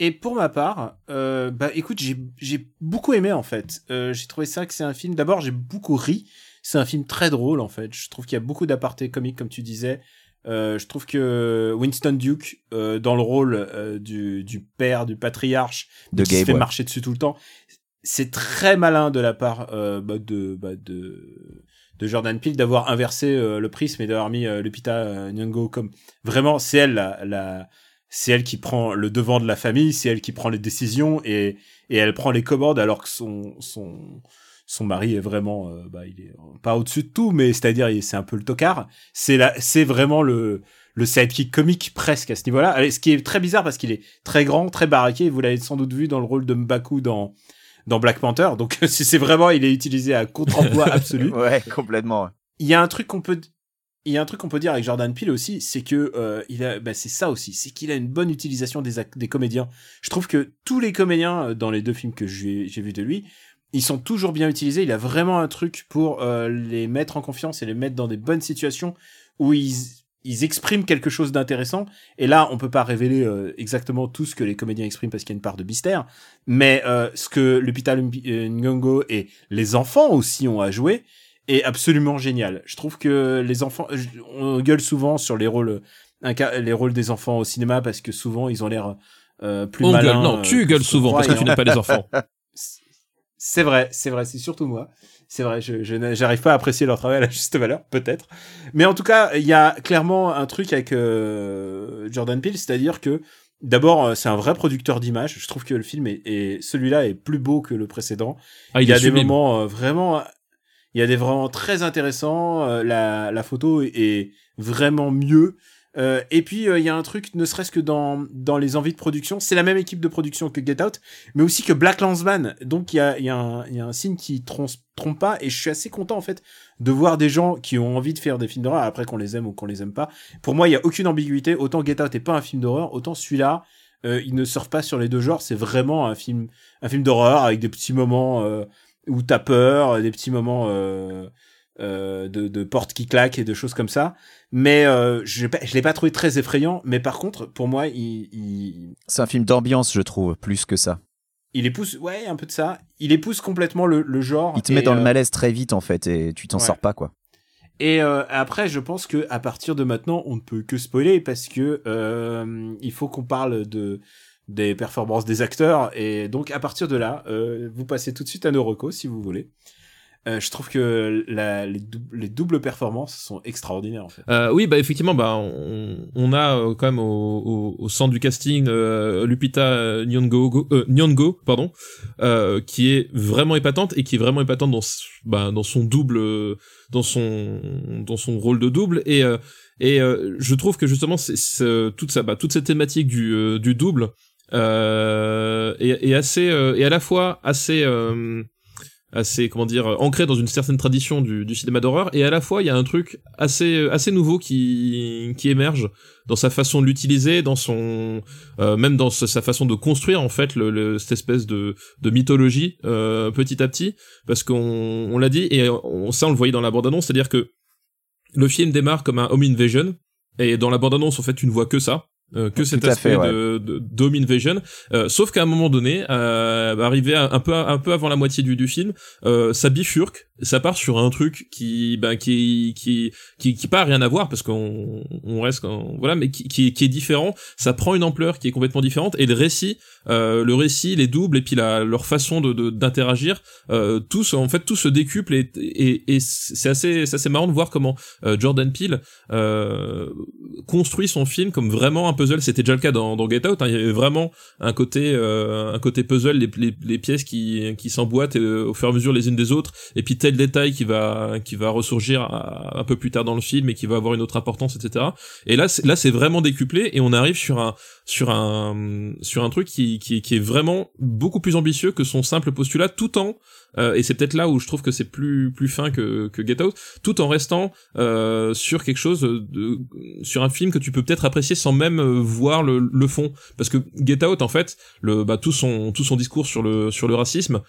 Et pour ma part, euh, bah écoute, j'ai j'ai beaucoup aimé en fait. Euh, j'ai trouvé ça que c'est un film. D'abord, j'ai beaucoup ri. C'est un film très drôle en fait. Je trouve qu'il y a beaucoup d'apartés comiques comme tu disais. Euh, je trouve que Winston Duke, euh, dans le rôle euh, du, du père, du patriarche, De qui se fait ouais. marcher dessus tout le temps, c'est très malin de la part euh, bah, de, bah, de de Jordan Peele d'avoir inversé euh, le prisme et d'avoir mis Lupita Nyong'o comme vraiment c'est elle la, la c'est elle qui prend le devant de la famille, c'est elle qui prend les décisions et et elle prend les commandes alors que son son son mari est vraiment euh, bah il est euh, pas au-dessus de tout mais c'est-à-dire il- c'est un peu le tocard c'est la c'est vraiment le le sidekick comique presque à ce niveau-là Allez, ce qui est très bizarre parce qu'il est très grand très baraqué vous l'avez sans doute vu dans le rôle de M'Baku dans dans Black Panther donc [laughs] c'est c'est vraiment il est utilisé à contre-emploi [laughs] absolu Ouais, complètement. il y a un truc qu'on peut il y a un truc qu'on peut dire avec Jordan Peele aussi, c'est que euh, il a, bah, c'est ça aussi, c'est qu'il a une bonne utilisation des, des comédiens. Je trouve que tous les comédiens euh, dans les deux films que j'ai j'ai vus de lui, ils sont toujours bien utilisés. Il a vraiment un truc pour euh, les mettre en confiance et les mettre dans des bonnes situations où ils ils expriment quelque chose d'intéressant. Et là, on peut pas révéler euh, exactement tout ce que les comédiens expriment parce qu'il y a une part de mystère. Mais euh, ce que Lumpi- euh, Nyong'o et les enfants aussi ont à jouer est absolument génial. Je trouve que les enfants, je- on gueule souvent sur les rôles, les rôles des enfants au cinéma parce que souvent ils ont l'air euh, plus On malins. gueule. Non, euh, tu gueules souvent parce que tu n'aimes pas les enfants. [laughs] c'est vrai, c'est vrai, c'est surtout moi. C'est vrai, je, je j'arrive pas à apprécier leur travail à la juste valeur, peut-être. Mais en tout cas, il y a clairement un truc avec euh, Jordan Peele, c'est-à-dire que d'abord, euh, c'est un vrai producteur d'images. Je trouve que le film est, est- celui-là est plus beau que le précédent. Ah, il y a des sublime. moments euh, vraiment, il y a des vraiment très intéressants. euh, la, la photo est vraiment mieux. Euh, et puis euh, il y a un truc, ne serait-ce que dans dans les envies de production, c'est la même équipe de production que Get Out, mais aussi que Black Landsman. Donc il y a y un y a un signe qui trompe trompe pas. Et je suis assez content en fait de voir des gens qui ont envie de faire des films d'horreur après qu'on les aime ou qu'on les aime pas. Pour moi, il y a aucune ambiguïté. Autant Get Out est pas un film d'horreur, autant celui-là, euh, il ne sort pas sur les deux genres. C'est vraiment un film un film d'horreur avec des petits moments où t'as peur, des petits moments de, de portes qui claquent et de choses comme ça. Mais euh, je, je l'ai pas trouvé très effrayant. Mais par contre, pour moi, il, il, C'est un film d'ambiance, je trouve, plus que ça. il épouse, ouais, un peu de ça. Il épouse complètement le, le genre. Il te et, met dans le euh, malaise très vite, en fait, et tu t'en ouais. sors pas, quoi. Et euh, après, je pense que à partir de maintenant, on ne peut que spoiler parce que euh, il faut qu'on parle de des performances des acteurs et donc à partir de là, euh, vous passez tout de suite à nos recos si vous voulez. Euh, je trouve que la, les, les doubles performances sont extraordinaires en fait. Euh, oui, bah effectivement, bah on, on a euh, quand même au, au, au centre du casting euh, Lupita Nyong'o, euh, Nyong'o, pardon, euh, qui est vraiment épatante et qui est vraiment épatante dans bah, dans son double, dans son dans son rôle de double et et je trouve que justement c'est toute ça, bah, toute cette thématique du du double est, est assez est à la fois assez assez comment dire ancré dans une certaine tradition du, cinéma d'horreur. Et à la fois il y a un truc assez assez nouveau qui qui émerge dans sa façon de l'utiliser dans son euh, même dans sa sa façon de construire en fait le, le- cette espèce de de mythologie euh, petit à petit. Parce qu'on on l'a dit et on, ça on le voyait dans la bande annonce c'est à dire que le film démarre comme un home invasion et dans la bande annonce en fait tu ne vois que ça euh, que cet aspect fait, ouais. de, de d'home invasion euh, sauf qu'à un moment donné euh, arrivé à- un peu un peu avant la moitié du, du film euh, ça bifurque ça part sur un truc qui ben qui qui qui qui pas à rien à voir parce qu'on on reste quand, voilà mais qui, qui est- qui est différent ça prend une ampleur qui est complètement différente et le récit euh, le récit les doubles et puis la leur façon de de- d'interagir euh, tout se- en fait tout se décuple et et, et c'est assez c'est assez marrant de voir comment euh, Jordan Peele euh, construit son film comme vraiment un c'était déjà le cas dans, dans Get Out hein. il y avait vraiment un côté euh, un côté puzzle les, pièces qui s'emboîtent euh, au fur et à mesure les unes des autres et puis tel détail qui va qui va ressurgir à- un peu plus tard dans le film et qui va avoir une autre importance etc et là c'est, là c'est vraiment décuplé et on arrive sur un sur un sur un truc qui qui est vraiment beaucoup plus ambitieux que son simple postulat tout en euh, et c'est peut-être là où je trouve que c'est plus plus fin que que Get Out tout en restant euh, sur quelque chose de sur un film que tu peux peut-être apprécier sans même euh, voir le, le fond. Parce que Get Out en fait le bah tout son tout son discours sur le sur le racisme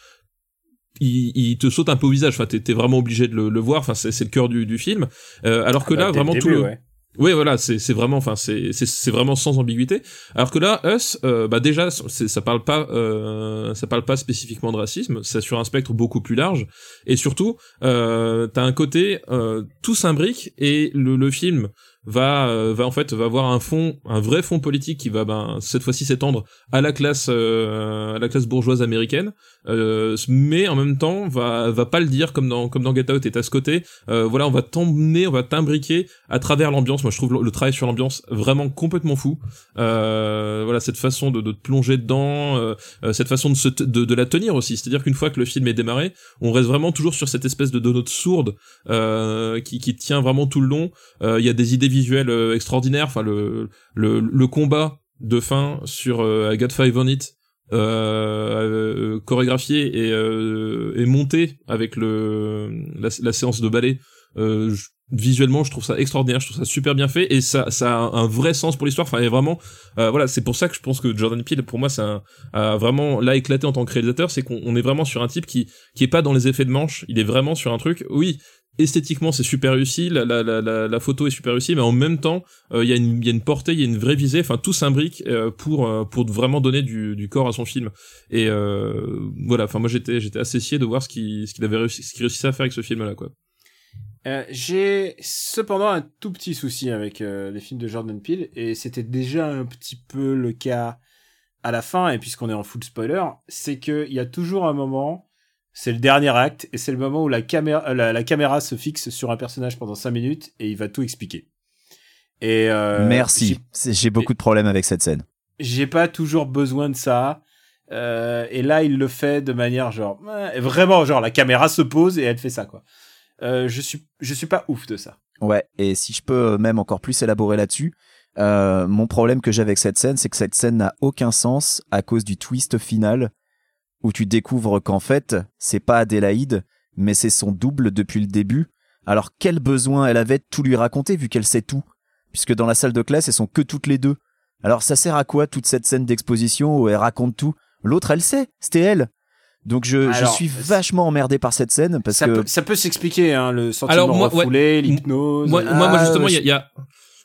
il, il te saute un peu au visage. Enfin t'es vraiment obligé de le, le voir. Enfin c'est c'est le cœur du, du film. Euh, alors que Ah bah, là vraiment tout le ouais. Oui, voilà, c'est vraiment, enfin, c'est vraiment sans ambiguïté. Alors que là, Us, euh, bah déjà, ça parle pas, euh, ça parle pas spécifiquement de racisme. C'est sur un spectre beaucoup plus large. Et surtout, euh, t'as un côté, euh, tout s'imbrique et le film va euh, va en fait va avoir un fond un vrai fond politique qui va ben cette fois-ci s'étendre à la classe euh, à la classe bourgeoise américaine. Euh, mais en même temps va va pas le dire comme dans comme dans Get Out et à ce côté. Euh, voilà on va t'emmener on va t'imbriquer à travers l'ambiance. Moi je trouve le, le travail sur l'ambiance vraiment complètement fou. Euh, voilà cette façon de, de plonger dedans cette façon de, se de de la tenir aussi. C'est-à-dire qu'une fois que le film est démarré on reste vraiment toujours sur cette espèce de, de note sourde qui qui tient vraiment tout le long. Il y a des idées visuelles euh, extraordinaires enfin le le combat de fin sur euh, I Got Five on It euh, chorégraphié et, et monté avec le la, séance de ballet visuellement je trouve ça extraordinaire. Je trouve ça super bien fait et ça ça a un vrai sens pour l'histoire. Enfin a vraiment voilà c'est pour ça que je pense que Jordan Peele pour moi ça a, vraiment là éclaté en tant que réalisateur. C'est qu'on on est vraiment sur un type qui qui est pas dans les effets de manche. Il est vraiment sur un truc. Oui esthétiquement c'est super réussi la, la, la, la, photo est super réussie mais en même temps euh, il y a une il y a une portée il y a une vraie visée enfin tout s'imbrique euh, pour euh, pour vraiment donner du, du corps à son film. Et euh, voilà enfin moi j'étais j'étais assez de voir ce qu'il ce qu'il avait réussi ce qu'il réussissait à faire avec ce film là quoi. Euh, J'ai cependant un tout petit souci avec les films de Jordan Peele, et c'était déjà un petit peu le cas à la fin, et puisqu'on est en full spoiler, c'est qu'il y a toujours un moment, c'est le dernier acte, et c'est le moment où la caméra, euh, la, la caméra se fixe sur un personnage pendant 5 minutes, et il va tout expliquer. Et euh, Merci. j'ai- beaucoup de problèmes avec cette scène. J'ai pas toujours besoin de ça. Euh, et là, il le fait de manière genre vraiment genre la caméra se pose et elle fait ça quoi. Euh, je suis je suis pas ouf de ça. Ouais, et si je peux même encore plus élaborer là-dessus, euh, mon problème que j'ai avec cette scène, c'est que cette scène n'a aucun sens à cause du twist final où tu découvres qu'en fait, c'est pas Adélaïde, mais c'est son double depuis le début. Alors quel besoin elle avait de tout lui raconter vu qu'elle sait tout? Puisque dans la salle de classe, elles sont que toutes les deux. Alors ça sert à quoi toute cette scène d'exposition où elle raconte tout? L'autre, elle sait, c'était elle. Donc je, je suis vachement emmerdé par cette scène parce ça que peut ça peut s'expliquer hein, le sentiment Alors, moi, ouais. refoulé, l'hypnose. moi, euh, moi, moi Ah, justement, y a, il y a-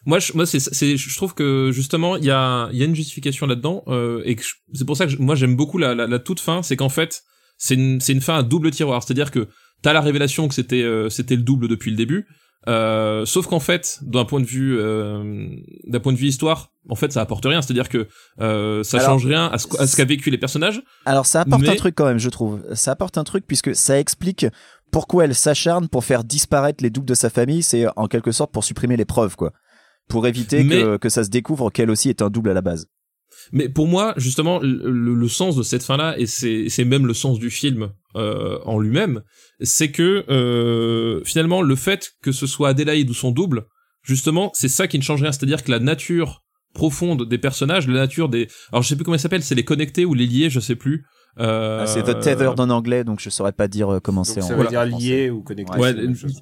moi, je, moi, c'est, c'est, je trouve que justement, il y a, il y a une justification là-dedans, euh, et c'est pour ça que je- moi j'aime beaucoup la, la, la toute fin, c'est qu'en fait, c'est une, c'est une fin à double tiroir, c'est-à-dire que t'as la révélation que c'était, euh, c'était le double depuis le début, euh, sauf qu'en fait, d'un point de vue, euh, d'un point de vue histoire, en fait, ça apporte rien, c'est-à-dire que euh, ça Alors, change rien à ce, à ce qu'a vécu les personnages. Alors ça apporte Mais- un truc quand même, je trouve. Ça apporte un truc puisque ça explique pourquoi elle s'acharne pour faire disparaître les doubles de sa famille. C'est en quelque sorte pour supprimer les preuves, quoi. Pour éviter Mais- que, que ça se découvre qu'elle aussi est un double à la base. Mais pour moi, justement, le, le- le sens de cette fin-là, et c'est c'est même le sens du film euh, en lui-même, c'est que euh, finalement, le fait que ce soit Adélaïde ou son double, justement, c'est ça qui ne change rien. C'est-à-dire que la nature profonde des personnages, la nature des... Alors je sais plus comment ils s'appellent, c'est les connectés ou les liés, je sais plus. Euh, Ah, c'est The Tethered en anglais, donc je saurais pas dire euh, comment c'est en ça veut dire en français. lié ou connecté. Ouais,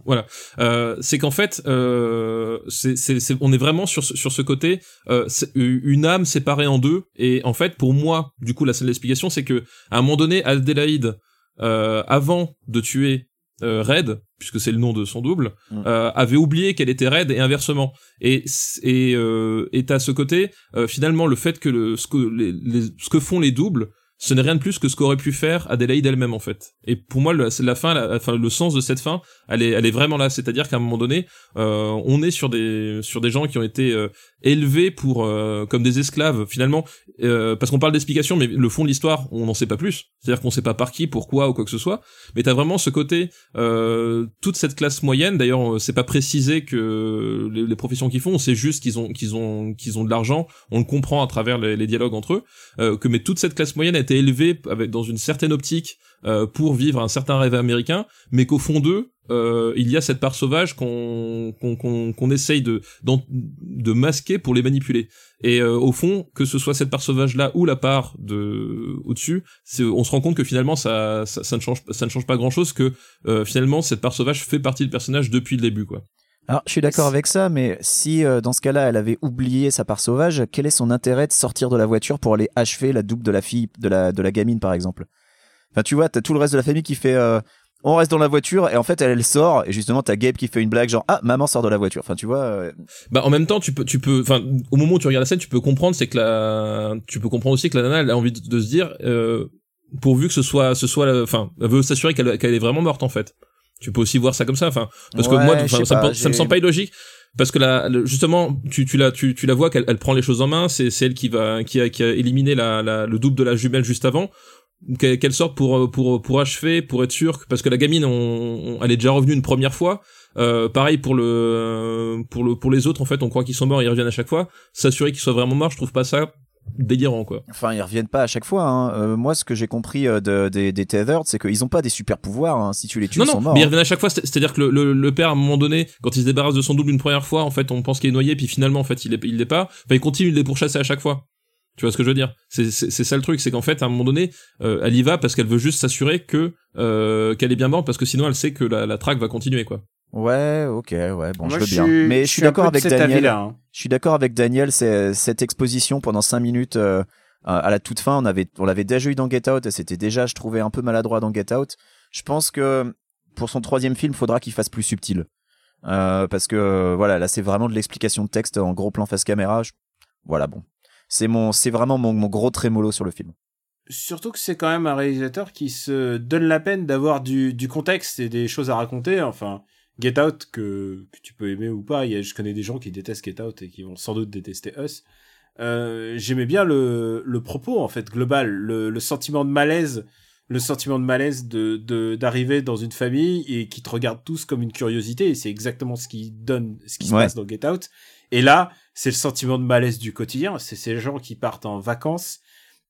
voilà. Euh, c'est qu'en fait, euh, c'est, c'est, c'est- on est vraiment sur ce, sur ce côté, euh, c'est une âme séparée en deux. Et en fait, pour moi, du coup, la seule explication, c'est que à un moment donné, Adélaïde, euh, avant de tuer euh, Red, puisque c'est le nom de son double, Mm. euh, avait oublié qu'elle était Red et inversement. Et et euh, et à ce côté, euh, finalement, le fait que le ce que les, les- ce que font les doubles ce n'est rien de plus que ce qu'aurait pu faire Adélaïde elle-même en fait. Et pour moi, le, la fin, enfin le sens de cette fin, elle est, elle est vraiment là. C'est-à-dire qu'à un moment donné, euh, on est sur des, sur des gens qui ont été euh, élevés pour euh, comme des esclaves finalement, euh, parce qu'on parle d'explication, mais le fond de l'histoire, on n'en sait pas plus. C'est-à-dire qu'on sait pas par qui, pourquoi ou quoi que ce soit. Mais t'as vraiment ce côté, euh, toute cette classe moyenne. D'ailleurs, euh, c'est pas précisé que les, les professions qu'ils font, on sait juste qu'ils ont, qu'ils ont, qu'ils ont de l'argent. On le comprend à travers les, dialogues entre eux que mais toute cette classe moyenne a été élevée avec dans une certaine optique euh, pour vivre un certain rêve américain, mais qu'au fond d'eux euh, il y a cette part sauvage qu'on essaye de masquer pour les manipuler. Et euh, au fond, que ce soit cette part sauvage là ou la part de au-dessus, on se rend compte que finalement ça, ne change ça ne change pas grand-chose que euh, finalement cette part sauvage fait partie du personnage depuis le début quoi. Alors, je suis d'accord avec ça, mais si euh, dans ce cas-là, elle avait oublié sa part sauvage, quel est son intérêt de sortir de la voiture pour aller achever la double de la fille, de la, de la gamine, par exemple? Enfin, tu vois, t'as tout le reste de la famille qui fait. euh, on reste dans la voiture et en fait elle, elle sort et justement t'as Gabe qui fait une blague genre ah maman sort de la voiture enfin tu vois euh, Bah en même temps tu peux tu peux enfin au moment où tu regardes la scène tu peux comprendre c'est que la tu peux comprendre aussi que la nana elle a envie de, de se dire euh, pourvu que ce soit ce soit la- enfin elle veut s'assurer qu'elle qu'elle est vraiment morte en fait tu peux aussi voir ça comme ça enfin parce que moi enfin, ça, me, pas, ça me semble pas illogique parce que le- justement, tu, tu la, tu, tu la vois qu'elle elle prend les choses en main. C'est, c'est elle qui va, qui a, qui a éliminé la, la, le double de la jumelle juste avant. Qu'elle, sorte pour, pour, pour achever, pour être sûr, parce que la gamine, on, on- elle est déjà revenue une première fois. Euh, pareil pour le, pour le, pour les autres, en fait, on croit qu'ils sont morts, ils reviennent à chaque fois. S'assurer qu'ils soient vraiment morts, je trouve pas ça délirant, quoi. Enfin, ils reviennent pas à chaque fois. Hein. Euh, moi, ce que j'ai compris euh, de, des, des Tethered, c'est qu'ils ont pas des super pouvoirs. Hein. Si tu les tues, non, ils sont morts. mais ils reviennent à chaque fois. c'est- C'est-à-dire que le, le, le père, à un moment donné, quand il se débarrasse de son double une première fois, en fait, on pense qu'il est noyé, puis finalement, en fait, il est, il l'est pas. Enfin, il continue de les pourchasser à chaque fois. Tu vois ce que je veux dire? C'est c'est c'est ça le truc, c'est qu'en fait, à un moment donné, euh, elle y va parce qu'elle veut juste s'assurer que euh, qu'elle est bien morte, parce que sinon, elle sait que la, la traque va continuer, quoi. Ouais, ok, ouais, bon, Moi, je veux bien. suis- Mais je suis d'accord avec Daniel. hein. Je suis d'accord avec Daniel. C'est cette exposition pendant cinq minutes euh, à la toute fin. On avait, on l'avait déjà eu dans Get Out et c'était déjà, je trouvais un peu maladroit dans Get Out. Je pense que pour son troisième film, faudra qu'il fasse plus subtil. Euh, parce que voilà, là c'est vraiment de l'explication de texte en gros plan face caméra. Je- Voilà, bon, c'est mon, c'est vraiment mon, mon gros trémolo sur le film. Surtout que c'est quand même un réalisateur qui se donne la peine d'avoir du, du contexte et des choses à raconter. Enfin, Get Out, que, que tu peux aimer ou pas, il y a, je connais des gens qui détestent Get Out et qui vont sans doute détester Us. Euh, J'aimais bien le, le propos, en fait, global, le, le sentiment de malaise, le sentiment de malaise de de- d'arriver dans une famille et qui te regardent tous comme une curiosité. Et c'est exactement ce qui donne, ce qui se passe dans Get Out. Et là, c'est le sentiment de malaise du quotidien. C'est ces gens qui partent en vacances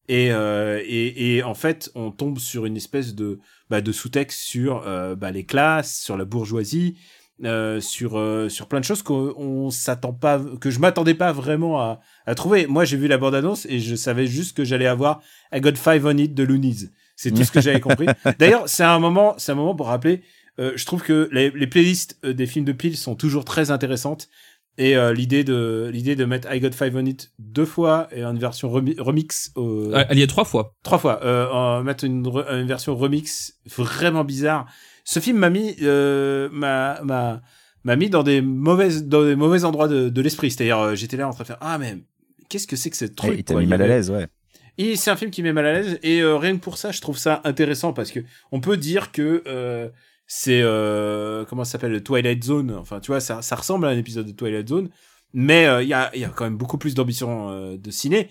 et, euh, et, et en fait, on tombe sur une espèce de, bah, de sous-texte sur euh, bah, les classes, sur la bourgeoisie, euh, sur, euh, sur plein de choses qu'on on s'attend pas, que je m'attendais pas vraiment à, à trouver. Moi, j'ai vu la bande-annonce et je savais juste que j'allais avoir I Got Five on It de Loonies. C'est tout ce que j'avais compris. [laughs] D'ailleurs, c'est un moment, c'est un moment pour rappeler. euh, je trouve que les, les playlists des films de Peel sont toujours très intéressantes. Et euh, l'idée de l'idée de mettre I Got Five on It deux fois et en version remi- remix au, Ah, Elle y est trois fois. trois fois euh, mettre une, re- une version remix vraiment bizarre ce film m'a mis euh, m'a m'a m'a mis dans des mauvaises dans des mauvais endroits de, de l'esprit c'est-à-dire euh, j'étais là en train de faire ah mais qu'est-ce que c'est que ce truc il t'a mis mal à l'aise, ouais. et c'est un film qui met mal à l'aise et euh, rien que pour ça je trouve ça intéressant parce que on peut dire que euh, c'est euh, comment ça s'appelle le Twilight Zone enfin tu vois ça ça ressemble à un épisode de Twilight Zone mais euh, il y a il y a quand même beaucoup plus d'ambition euh, de ciné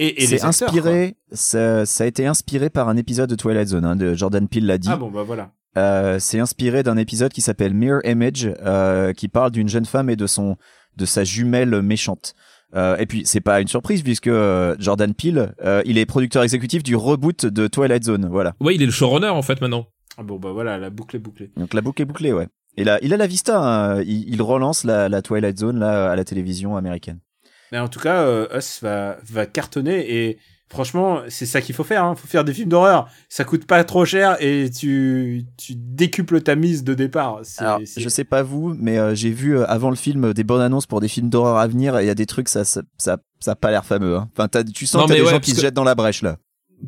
et, et les C'est inspiré, ça, ça a été inspiré par un épisode de Twilight Zone, hein, de Jordan Peele l'a dit. ah bon bah voilà Euh, c'est inspiré d'un épisode qui s'appelle Mirror Image, euh, qui parle d'une jeune femme et de son, de sa jumelle méchante. Euh, et puis c'est pas une surprise puisque euh, Jordan Peele, euh, il est producteur exécutif du reboot de Twilight Zone, voilà. Ouais, il est le showrunner en fait maintenant. Ah bon bah voilà la boucle est bouclée Donc la boucle est bouclée, ouais. Et là, il a la vista, hein. il, il relance la, la Twilight Zone là à la télévision américaine. Mais en tout cas, euh, Us va, va cartonner et franchement, c'est ça qu'il faut faire. Hein. faut faire des films d'horreur. Ça coûte pas trop cher et tu, tu décuples ta mise de départ. Alors, je sais pas vous, mais euh, j'ai vu euh, avant le film euh, des bonnes annonces pour des films d'horreur à venir et il y a des trucs ça ça ça, ça a pas l'air fameux. Hein. Enfin, tu sens Non, que t'as des ouais, gens qui se que- jettent dans la brèche là.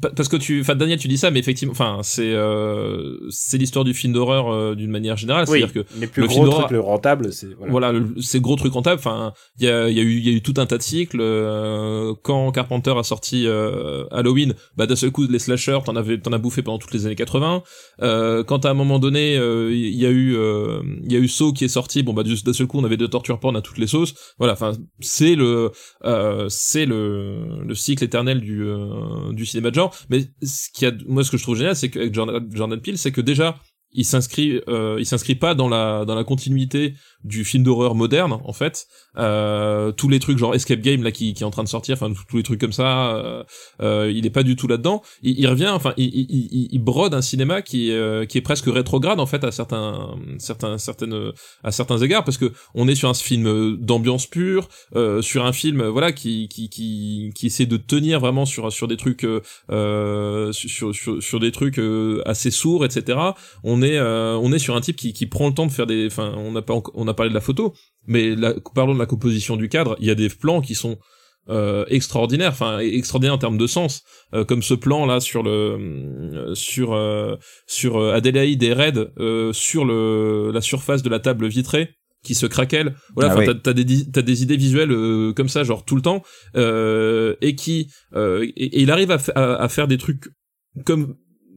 Pa- Parce que tu, enfin Daniel, tu dis ça, mais effectivement, enfin c'est euh, c'est l'histoire du film d'horreur euh, d'une manière générale. oui, C'est-à-dire que les plus le gros film d'horreur- trucs, le rentable, c'est voilà. voilà, le- ces gros trucs rentables. Enfin, il y a, il y a eu, il y a eu tout un tas de cycles. euh, quand Carpenter a sorti euh, Halloween, bah d'un seul coup les slashers, t'en avais, t'en as bouffé pendant toutes les années 80. Euh, quand à un moment donné, euh, il y a eu, euh, il y a eu Saw qui est sorti, bon bah du- d'un seul coup on avait de torture porn à toutes les sauces. Voilà, enfin c'est le, euh, c'est le, le cycle éternel du, du cinéma de genre. Mais ce qui a, moi ce que je trouve génial, c'est qu'avec Jordan, Jordan Peele, c'est que déjà il s'inscrit euh, il s'inscrit pas dans la dans la continuité du film d'horreur moderne en fait. Euh, tous les trucs genre Escape Game là qui, qui est en train de sortir enfin tous les trucs comme ça euh, euh, il est pas du tout là dedans il, il revient enfin il, il, il, brode un cinéma qui euh, qui est presque rétrograde en fait à certains certains certaines à certains égards parce que on est sur un film d'ambiance pure euh, sur un film voilà qui qui qui qui essaie de tenir vraiment sur sur des trucs sur, sur sur des trucs assez sourds etc on est on est sur un type qui, qui prend le temps de faire des enfin on n'a pas on a parlé de la photo mais la, parlons de la composition du cadre. Il y a des plans qui sont euh, extraordinaires enfin extraordinaires en termes de sens. Euh, comme ce plan là sur le sur euh, sur euh, Adélaïde et Red sur le la surface de la table vitrée qui se craquelle. Voilà Ah oui. t'as des t'as des idées visuelles comme ça genre tout le temps et qui et, et il arrive à, fa- à, à faire des trucs comme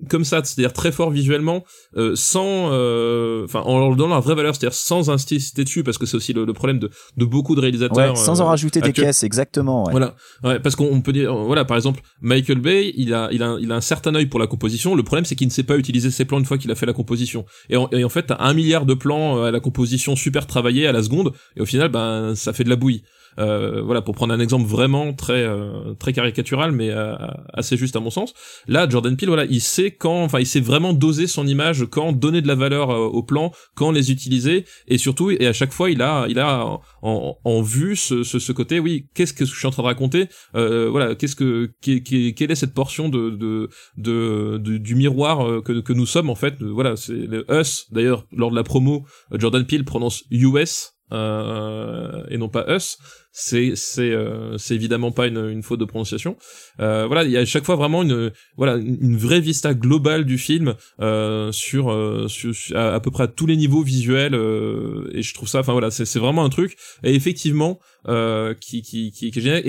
comme ça, c'est-à-dire très fort visuellement, euh, sans, euh, enfin, en leur donnant la vraie valeur, c'est-à-dire sans insister dessus, parce que c'est aussi le, le, problème de, de beaucoup de réalisateurs. Ouais, sans en euh, rajouter des caisses, exactement. Ouais. Voilà, ouais, parce qu'on peut dire, voilà, par exemple, Michael Bay, il a, il a, il a un certain œil pour la composition. Le problème, c'est qu'il ne sait pas utiliser ses plans une fois qu'il a fait la composition. Et en, et en fait, t'as un milliard de plans euh, à la composition super travaillés à la seconde, et au final, ben, ça fait de la bouillie. Euh, voilà, pour prendre un exemple vraiment très euh, très caricatural, mais euh, assez juste à mon sens. Là, Jordan Peele, voilà, il sait quand, enfin, il sait vraiment doser son image, quand donner de la valeur aux plans, quand les utiliser, et surtout, et à chaque fois, il a, il a en, en vue ce, ce, ce côté, oui, qu'est-ce que je suis en train de raconter, voilà, qu'est-ce que, quelle est cette portion de, de, de, de- du miroir que, que nous sommes en fait, voilà, c'est le us. D'ailleurs, lors de la promo, Jordan Peele prononce US. Euh, et non pas us c'est c'est euh, c'est évidemment pas une, une faute de prononciation. Euh, voilà il y a à chaque fois vraiment une voilà une vraie vista globale du film euh, sur, euh, sur à, à peu près tous les niveaux visuels euh, et je trouve ça enfin voilà c'est vraiment un truc et effectivement qui, qui qui qui est génial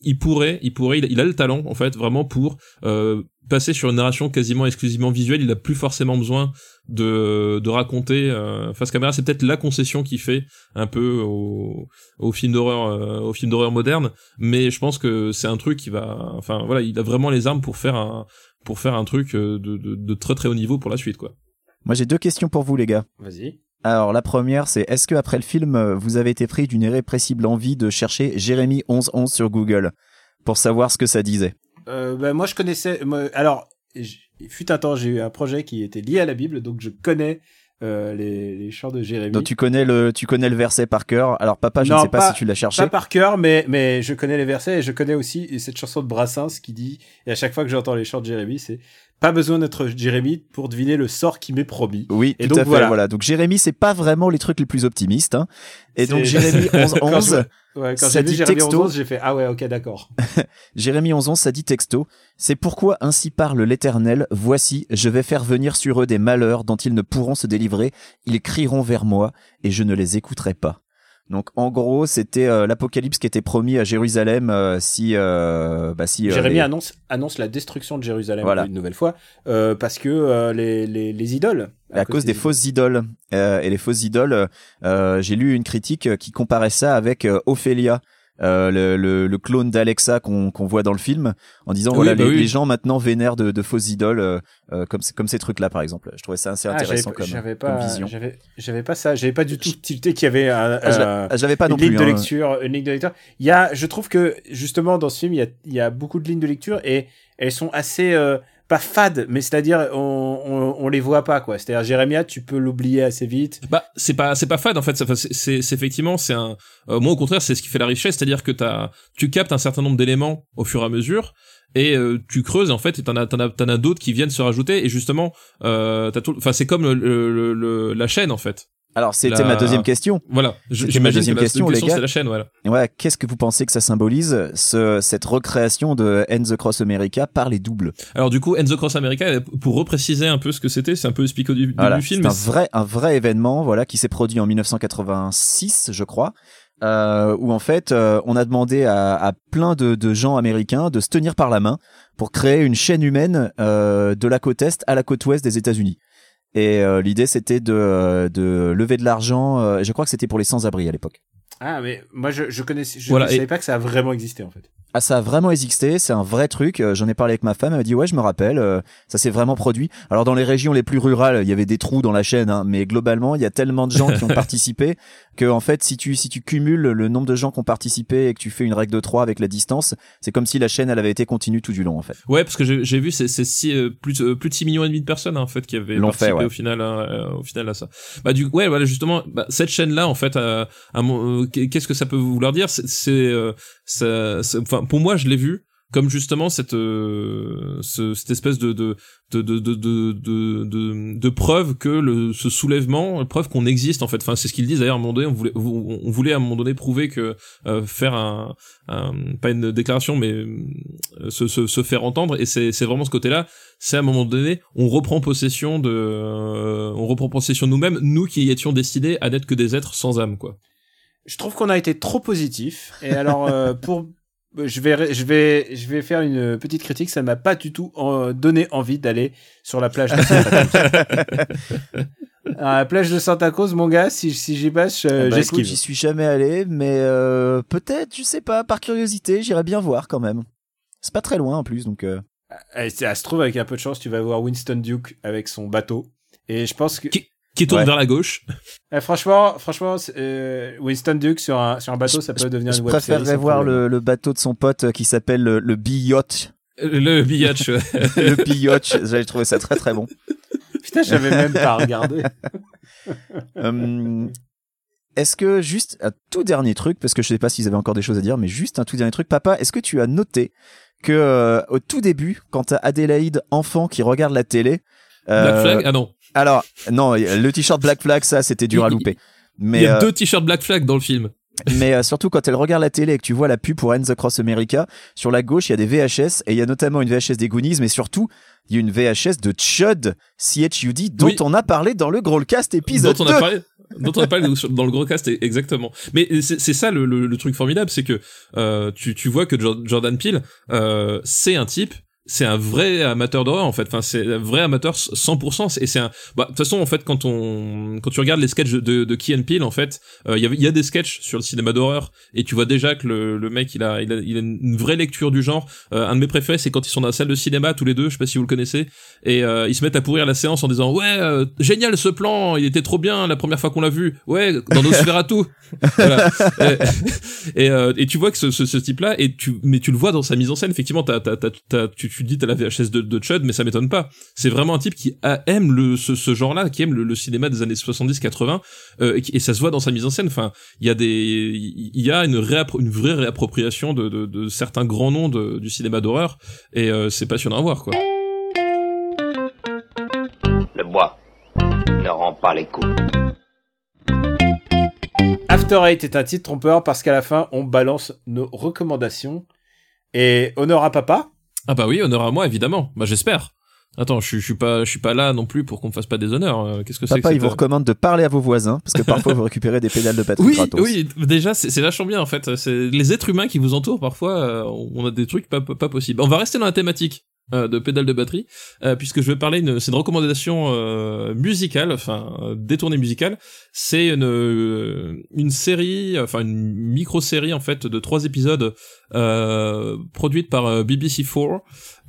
il pourrait il pourrait il a, il a le talent en fait vraiment pour euh, passer sur une narration quasiment exclusivement visuelle il a plus forcément besoin de de raconter euh, face caméra c'est peut-être la concession qu'il fait un peu au au film d'horreur euh, au film d'horreur moderne mais je pense que c'est un truc qui va enfin voilà il a vraiment les armes pour faire un pour faire un truc euh, de, de, de très très haut niveau pour la suite quoi Moi, j'ai deux questions pour vous, les gars. Vas-y. Alors, la première, c'est est-ce que après le film, euh, vous avez été pris d'une irrépressible envie de chercher Jérémy 1111 sur Google pour savoir ce que ça disait? Euh, bah, moi, je connaissais. alors, fut un temps, j'ai eu un projet qui était lié à la Bible, donc je connais euh, les, les chants de Jérémie. Donc, tu connais le, tu connais le verset par cœur. Alors, papa, je Non, ne sais pas, pas- si tu l'as cherché. Pas par cœur, mais, mais je connais les versets et je connais aussi cette chanson de Brassens qui dit, et à chaque fois que j'entends les chants de Jérémie, c'est pas besoin d'être Jérémie pour deviner le sort qui m'est promis. Oui, Et tout donc, à fait. voilà. Voilà. Donc Jérémy, c'est pas vraiment les trucs les plus optimistes. Hein. Et donc [laughs] Quand 1111, je- Ouais, quand ça j'ai vu dit Jérémie texto. 11, j'ai fait, ah ouais, ok, d'accord. [laughs] Jérémy 1111, ça dit texto. C'est pourquoi ainsi parle l'Éternel. Voici, je vais faire venir sur eux des malheurs dont ils ne pourront se délivrer. Ils crieront vers moi et je ne les écouterai pas. Donc en gros, c'était euh, l'apocalypse qui était promis à Jérusalem euh, si, euh, bah, si euh, Jérémie les- annonce, annonce la destruction de Jérusalem Voilà. une nouvelle fois, euh, parce que euh, les, les, les idoles. à cause des fausses idoles. Euh, et les fausses idoles, euh, j'ai lu une critique qui comparait ça avec Ophélia, euh, le, le, le clone d'Alexa qu'on qu'on voit dans le film, en disant Oui, voilà bah les, oui. les gens maintenant vénèrent de, de fausses idoles euh, euh, comme comme ces trucs là par exemple. Je trouvais ça assez Ah, intéressant comme, j'avais comme pas, vision. j'avais, j'avais pas ça, j'avais pas du tout tilté qu'il y avait un, Ah, l'a- ah, pas une non ligne plus. de hein. lecture, une ligne de lecture. Il y a, je trouve que justement dans ce film, il y a, il y a beaucoup de lignes de lecture et elles sont assez euh, pas fades, mais c'est-à-dire on, on, on les voit pas quoi. C'est-à-dire Jérémia, tu peux l'oublier assez vite. Bah c'est pas c'est pas fade en fait. C'est effectivement c'est un. euh, moi au contraire c'est ce qui fait la richesse, c'est-à-dire que t'as tu captes un certain nombre d'éléments au fur et à mesure et euh, tu creuses en fait et t'en as t'en as as d'autres qui viennent se rajouter et justement euh, t'as tout. Enfin c'est comme le, le- la chaîne en fait. Alors c'était La- ma deuxième question. Voilà. J'imagine ma deuxième que la question, les gars. C'est la chaîne voilà. Ouais, qu'est-ce que vous pensez que ça symbolise ce, cette recréation de End the Cross America par les doubles? Alors du coup Enzo Cross America pour repréciser un peu ce que c'était, c'est un peu le speak au début Voilà, du film. c'est un vrai, un vrai événement, voilà, qui s'est produit en 1986, je crois, euh, où en fait, euh, on a demandé à, à plein de, de gens américains de se tenir par la main pour créer une chaîne humaine euh, de la côte est à la côte ouest des États-Unis. Et euh, l'idée, c'était de, de lever de l'argent. euh, je crois que c'était pour les sans-abri à l'époque. Ah mais moi je, je connaissais, je Voilà, ne et- savais pas que ça a vraiment existé en fait. Ah, ça a vraiment existé, c'est un vrai truc. euh, J'en ai parlé avec ma femme, elle m'a dit ouais, je me rappelle, euh, ça s'est vraiment produit. Alors dans les régions les plus rurales, il y avait des trous dans la chaîne, hein, mais globalement, il y a tellement de gens qui ont [laughs] participé que en fait, si tu si tu cumules le nombre de gens qui ont participé et que tu fais une règle de 3 avec la distance, c'est comme si la chaîne elle avait été continue tout du long en fait. Ouais, parce que j'ai j'ai vu c'est c'est euh, plus euh, plus de 6 millions et demi de personnes hein, en fait qui avaient participé fait, ouais. au final hein, euh, au final à ça. Bah du ouais voilà justement bah, cette chaîne là en fait euh, à mon- euh, qu'est-ce que ça peut vouloir dire? C'est euh, enfin pour moi je l'ai vu comme justement cette euh, ce- cette espèce de de de de de de, preuve que le ce soulèvement preuve qu'on existe en fait. Enfin c'est ce qu'ils disent. D'ailleurs à un moment donné on voulait on voulait à un moment donné prouver que euh, faire un, un pas une déclaration mais euh, se, se, se faire entendre. Et c'est c'est vraiment ce côté là c'est à un moment donné on reprend possession de euh, on reprend possession nous-mêmes nous qui étions destinés à n'être que des êtres sans âme quoi Je trouve qu'on a été trop positif. Et alors, euh, [laughs] pour je vais, je vais, je vais faire une petite critique. Ça m'a pas du tout donné envie d'aller sur la plage de Santa Cruz. [laughs] À la plage de Santa Cruz, mon gars, si, si j'y passe, Ah euh, bah, écoute, j'esquive. J'y suis jamais allé, mais euh, peut-être, je sais pas, par curiosité, j'irais bien voir quand même. C'est pas très loin en plus, donc. euh, Eh, ça se trouve, avec un peu de chance, tu vas voir Winston Duke avec son bateau. Et je pense que, Qui, qui tourne Ouais. vers la gauche. eh, franchement, franchement, euh, Winston Duke sur un, sur un bateau, ça je- peut devenir je une web série. préférerais sans voir le, le bateau de son pote euh, qui s'appelle le, le Biotch. Le ouais. [laughs] le Biotch, j'avais trouvé ça très très bon. Putain, j'avais même pas regardé. [laughs] Hum, est-ce que juste un tout dernier truc, parce que je sais pas s'ils avaient encore des choses à dire, mais juste un tout dernier truc, papa, est-ce que tu as noté que euh, au tout début, quand t'as Adélaïde enfant qui regarde la télé, euh, Black Flag? Ah non. alors non, le t-shirt Black Flag, ça c'était dur à Il- louper. Il Mais y a euh, deux t-shirts Black Flag dans le film. mais euh, surtout quand elle regarde la télé et que tu vois la pub pour Ends Across America, sur la gauche il y a des VHS et il y a notamment une VHS des Goonies, mais surtout il y a une VHS de Chud, C-H-U-D, dont Oui. on a parlé dans le Growlcast épisode dont on 2. a parlé dont on a parlé [laughs] dans le gros cast e- exactement mais c'est ça le, le, le truc formidable c'est que euh, tu, tu vois que Jo- Jordan Peele euh, c'est un type c'est un vrai amateur d'horreur en fait. Enfin c'est un vrai amateur 100% et c'est un bah de toute façon en fait quand on quand tu regardes les sketchs de, de Key and Peele en fait euh, il y a y a des sketchs sur le cinéma d'horreur et tu vois déjà que le, le mec il a, il a il a une vraie lecture du genre. Euh, un de mes préférés c'est quand ils sont dans la salle de cinéma tous les deux je sais pas si vous le connaissez et euh, ils se mettent à pourrir la séance en disant ouais euh, génial ce plan il était trop bien la première fois qu'on l'a vu. Ouais dans Nosferatu. [laughs] Voilà. et, [laughs] et, euh, et tu vois que ce, ce, ce type là et tu mais tu le vois dans sa mise en scène effectivement t'as, t'as, t'as, t'as- tu, tu dis t'as la VHS de, de Chud mais ça m'étonne pas c'est vraiment un type qui a- aime le ce, ce genre là qui aime le, le cinéma des années 70 80 euh, et, ça se voit dans sa mise en scène enfin il y a des il y a une réappro- une vraie réappropriation de, de, de certains grands noms de, du cinéma d'horreur et euh, c'est passionnant à voir quoi Le bois ne rend pas les coups. After Eight est un titre trompeur parce qu'à la fin, on balance nos recommandations. Et honneur à papa. Ah bah oui, honneur à moi évidemment. Bah j'espère. Attends, je, suis- je suis pas, je suis pas là non plus pour qu'on me fasse pas des honneurs. Euh, Qu'est-ce que c'est que Papa, il cette- vous recommande de parler à vos voisins, parce que parfois [laughs] vous récupérez des pédales de Patrick Oui, gratos. oui. Déjà, c'est vachement bien en fait. C'est les êtres humains qui vous entourent. Parfois, euh, on a des trucs pas, pas possibles. On va rester dans la thématique euh, de pédales de batterie, euh, puisque je vais parler. une- C'est une recommandation euh, musicale, enfin euh, détournée musicale. C'est une euh, une série, enfin une micro série en fait de trois épisodes euh, produite par euh, BBC4,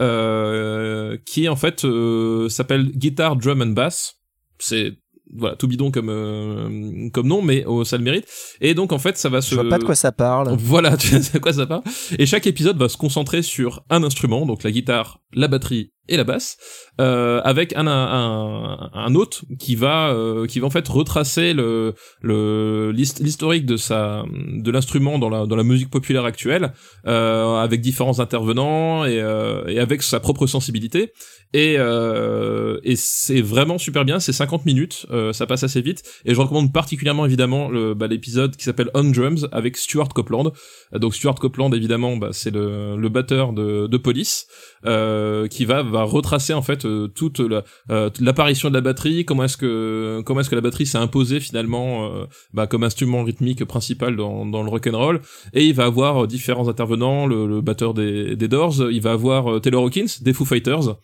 euh, qui en fait euh, s'appelle Guitar, Drum and Bass. C'est voilà tout bidon comme euh, comme nom, mais oh, ça le mérite. Et donc en fait ça va se Je vois pas de quoi ça parle. [laughs] voilà, [laughs] tu sais à quoi ça parle. Et chaque épisode va se concentrer sur un instrument, donc la guitare, la batterie et la basse, euh, avec un, un, un hôte qui va euh, qui va en fait retracer le le l'hist- l'historique de sa de l'instrument dans la dans la musique populaire actuelle, euh, avec différents intervenants et euh, et avec sa propre sensibilité. Et euh, et c'est vraiment super bien. C'est 50 minutes, euh, ça passe assez vite. Et je recommande particulièrement évidemment le bah, l'épisode qui s'appelle On Drums avec Stuart Copeland. Donc Stuart Copeland évidemment bah, c'est le, le batteur de, de Police euh, qui va va retracer en fait euh, toute euh, l'apparition de la batterie, comment est-ce que comment est-ce que la batterie s'est imposée finalement euh, bah, comme instrument rythmique principal dans, le rock and roll. Et il va avoir euh, différents intervenants, le, batteur des, Doors, il va avoir euh, Taylor Hawkins des Foo Fighters.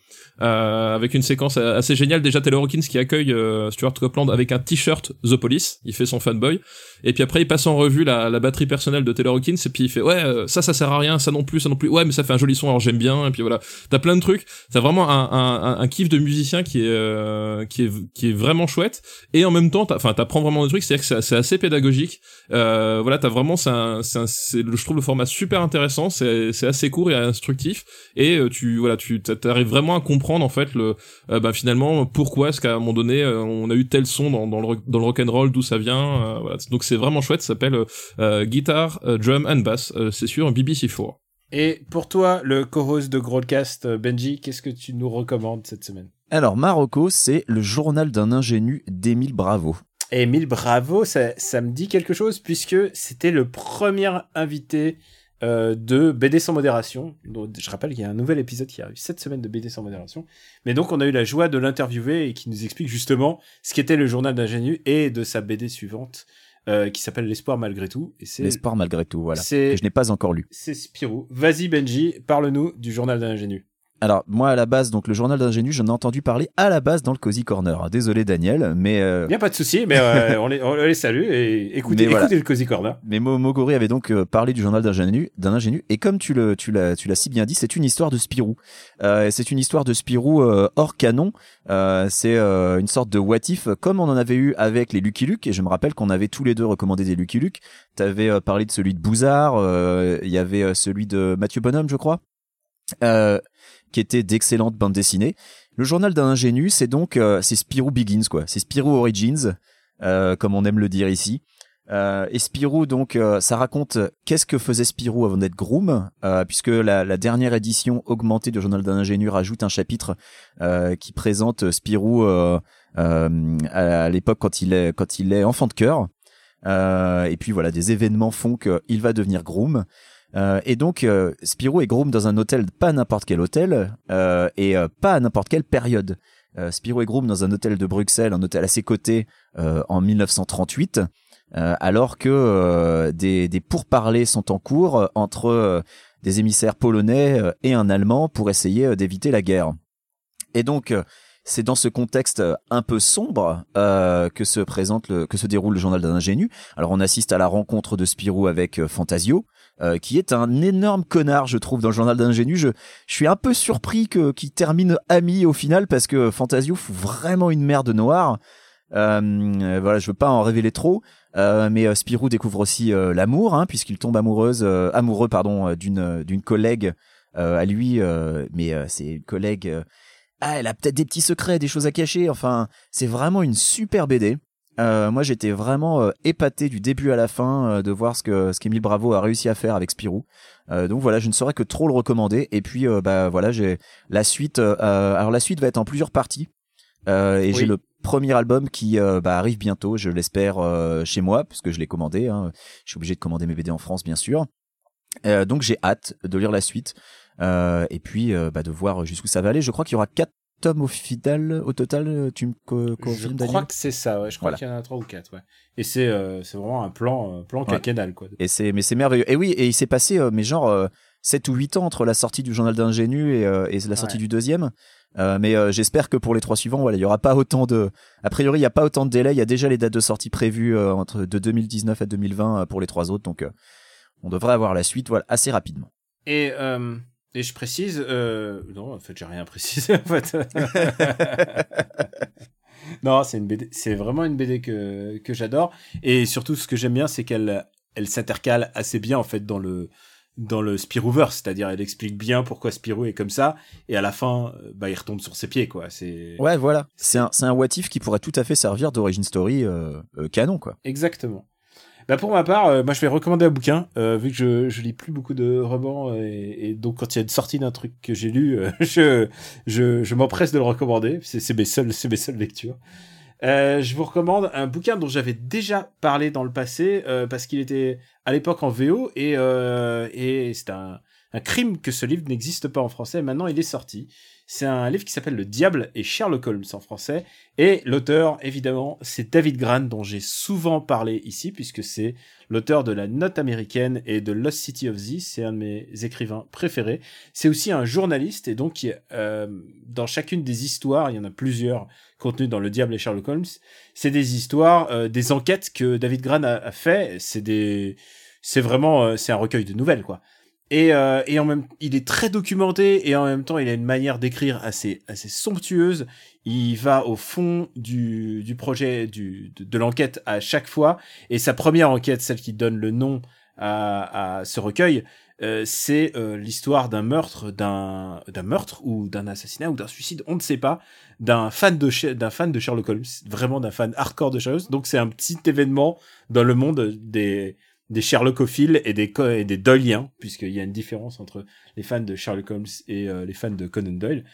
Euh, avec une séquence assez géniale déjà Taylor Hawkins qui accueille euh, Stuart Copeland avec un t-shirt The Police il fait son fanboy et puis après il passe en revue la, batterie personnelle de Taylor Hawkins et puis il fait ouais euh, ça ça sert à rien ça non plus ça non plus ouais mais ça fait un joli son alors j'aime bien et puis voilà t'as plein de trucs. T'as vraiment un, un, un, kiff de musicien qui est euh, qui est qui est vraiment chouette. Et en même temps enfin t'apprends vraiment des trucs. C'est à dire que c'est c'est assez pédagogique. Euh, voilà t'as vraiment c'est c'est c'est je trouve le format super intéressant. C'est c'est assez court et instructif. Et euh, tu voilà tu t'arrives vraiment à comprendre en fait le euh, bah, finalement pourquoi est-ce qu'à un moment donné euh, on a eu tel son dans, dans le dans le rock and roll d'où ça vient voilà. donc c'est vraiment chouette. Ça s'appelle guitare drum and bass. C'est sur BBC4 Et pour toi, le co-host de Grollcast, euh, Benji, qu'est-ce que tu nous recommandes cette semaine? Alors, Marocco, c'est le journal d'un ingénu d'Émile Bravo. Et Emile Bravo, ça, ça me dit quelque chose puisque c'était le premier invité euh, de BD sans modération. Donc, je rappelle qu'il y a un nouvel épisode qui arrive cette semaine de BD sans modération. Mais donc on a eu la joie de l'interviewer et qui nous explique justement ce qu'était le journal d'ingénu et de sa BD suivante euh, qui s'appelle L'espoir malgré tout. Et c'est L'espoir malgré tout, voilà. C'est- Que je n'ai pas encore lu. c'est Spirou. Vas-y Benji, parle-nous du journal d'un ingénu. Alors moi à la base, donc le journal d'ingénu, j'en ai entendu parler à la base dans le Cozy Corner. Désolé Daniel, mais euh, a pas de souci, mais euh, [laughs] on, les, on les salue et écoutez, voilà. écoutez le Cozy Corner. mais Mo- Mogori avait donc euh, parlé du journal d'ingénu, d'un ingénu, et comme tu le, tu l'as, tu l'as si bien dit, c'est une histoire de Spirou. Euh, c'est une histoire de Spirou euh, hors canon. Euh, c'est euh, une sorte de what if, comme on en avait eu avec les Lucky Luke. Et je me rappelle qu'on avait tous les deux recommandé des Lucky Luke. T'avais euh, parlé de celui de Bouzard. euh, Il y avait euh, celui de Mathieu Bonhomme, je crois. Euh, qui d'excellentes bandes dessinées. Le journal d'un ingénu, c'est donc euh, c'est Spirou Begins quoi, c'est Spirou Origins, euh, comme on aime le dire ici. Euh, et Spirou, donc, ça raconte qu'est-ce que faisait Spirou avant d'être Groom, puisque la, dernière édition augmentée du journal d'un ingénu rajoute un chapitre qui présente Spirou à, l'époque quand il est quand il est enfant de cœur. Et puis voilà, des événements font qu'il va devenir Groom. Euh, et donc, euh, Spirou est Groom dans un hôtel, pas n'importe quel hôtel, euh, et euh, pas à n'importe quelle période. Spirou est Groom dans un hôtel de Bruxelles, un hôtel à ses côtés, en 1938, euh, alors que des, pourparlers sont en cours entre des émissaires polonais et un Allemand pour essayer d'éviter la guerre. Et donc, c'est dans ce contexte un peu sombre que se présente le, que se déroule le journal d'un ingénu. Alors, on assiste à la rencontre de Spirou avec Fantasio, euh, qui est un énorme connard, je trouve, dans le journal d'ingénu. Je, je suis un peu surpris que qu'il termine ami au final parce que Fantasio fout vraiment une merde noire. Euh, voilà, je veux pas en révéler trop, euh, mais euh, Spirou découvre aussi euh, l'amour, hein, puisqu'il tombe amoureuse, euh, amoureux, pardon, d'une d'une collègue à lui, mais c'est une collègue. ah, elle a peut-être des petits secrets, des choses à cacher. Enfin, c'est vraiment une super BD. Euh, moi, j'étais vraiment euh, épaté du début à la fin euh, de voir ce que ce qu'Émile Bravo a réussi à faire avec Spirou. Donc voilà, je ne saurais que trop le recommander. Et puis, bah voilà, j'ai la suite. alors la suite va être en plusieurs parties. Et Oui. j'ai le premier album qui bah, arrive bientôt, je l'espère, chez moi, puisque je l'ai commandé. Hein. Je suis obligé de commander mes BD en France, bien sûr. Donc j'ai hâte de lire la suite euh, et puis euh, bah, de voir jusqu'où ça va aller. Je crois qu'il y aura quatre tomes au final, au total. euh, Tu me co- Je confirmes, crois que c'est ça, ouais. Je crois Voilà. qu'il y en a trois ou quatre, ouais. Et c'est euh, c'est vraiment un plan, euh, plan Ouais. quinquennal, quoi. Et c'est mais c'est merveilleux. Et oui, et il s'est passé euh, mais genre euh, 7 ou 8 ans entre la sortie du journal d'ingénu et, euh, et la sortie Ouais. du deuxième. Euh, mais euh, j'espère que pour les trois suivants, voilà, il y aura pas autant de a priori, il y a pas autant de délai, il y a déjà les dates de sortie prévues euh, entre de 2019 à 2020 euh, pour les trois autres donc euh, on devrait avoir la suite voilà assez rapidement. Et, euh, et je précise, euh, non, en fait, j'ai rien précisé, en fait. [laughs] non, c'est une BD, c'est vraiment une BD que, que j'adore. Et surtout, ce que j'aime bien, c'est qu'elle, elle s'intercale assez bien, en fait, dans le, dans le Spirouverse. C'est-à-dire, elle explique bien pourquoi Spirou est comme ça. Et à la fin, euh, bah, il retombe sur ses pieds, quoi. C'est, Ouais, voilà. C'est un c'est un what if qui pourrait tout à fait servir d'origin story euh, euh, canon quoi. Exactement. Bah pour ma part, euh, moi je vais recommander un bouquin, euh, vu que je, je lis plus beaucoup de romans, et, et donc quand il y a une sortie d'un truc que j'ai lu, euh, [laughs] je, je, je m'empresse de le recommander, c'est mes seules, mes seules lectures. Euh, je vous recommande un bouquin dont j'avais déjà parlé dans le passé, euh, parce qu'il était à l'époque en VO, et, euh, et c'est un, un crime que ce livre n'existe pas en français, maintenant il est sorti. C'est un livre qui s'appelle Le Diable et Sherlock Holmes en français. Et l'auteur, évidemment, c'est David Gran, dont j'ai souvent parlé ici, puisque c'est l'auteur de La Note américaine et de Lost City of Z. C'est un de mes écrivains préférés. C'est aussi un journaliste, et donc, euh, dans chacune des histoires, il y en a plusieurs contenues dans Le Diable et Sherlock Holmes, c'est des histoires, euh, des enquêtes que David Gran a, a fait. C'est des, c'est vraiment, euh, c'est un recueil de nouvelles, quoi. Et, euh, et en même, il est très documenté et en même temps, il a une manière d'écrire assez, assez somptueuse. Il va au fond du, du projet, du, de, l'enquête à chaque fois. Et sa première enquête, celle qui donne le nom à, à ce recueil, euh, c'est euh, l'histoire d'un meurtre, d'un, d'un meurtre ou d'un assassinat ou d'un suicide, on ne sait pas, d'un fan de d'un fan de Sherlock Holmes, vraiment d'un fan hardcore de Sherlock Holmes. Donc c'est un petit événement dans le monde des des Sherlockophiles et des et des Doyliens, puisqu'il y a une différence entre les fans de Sherlock Holmes et euh, les fans de Conan Doyle.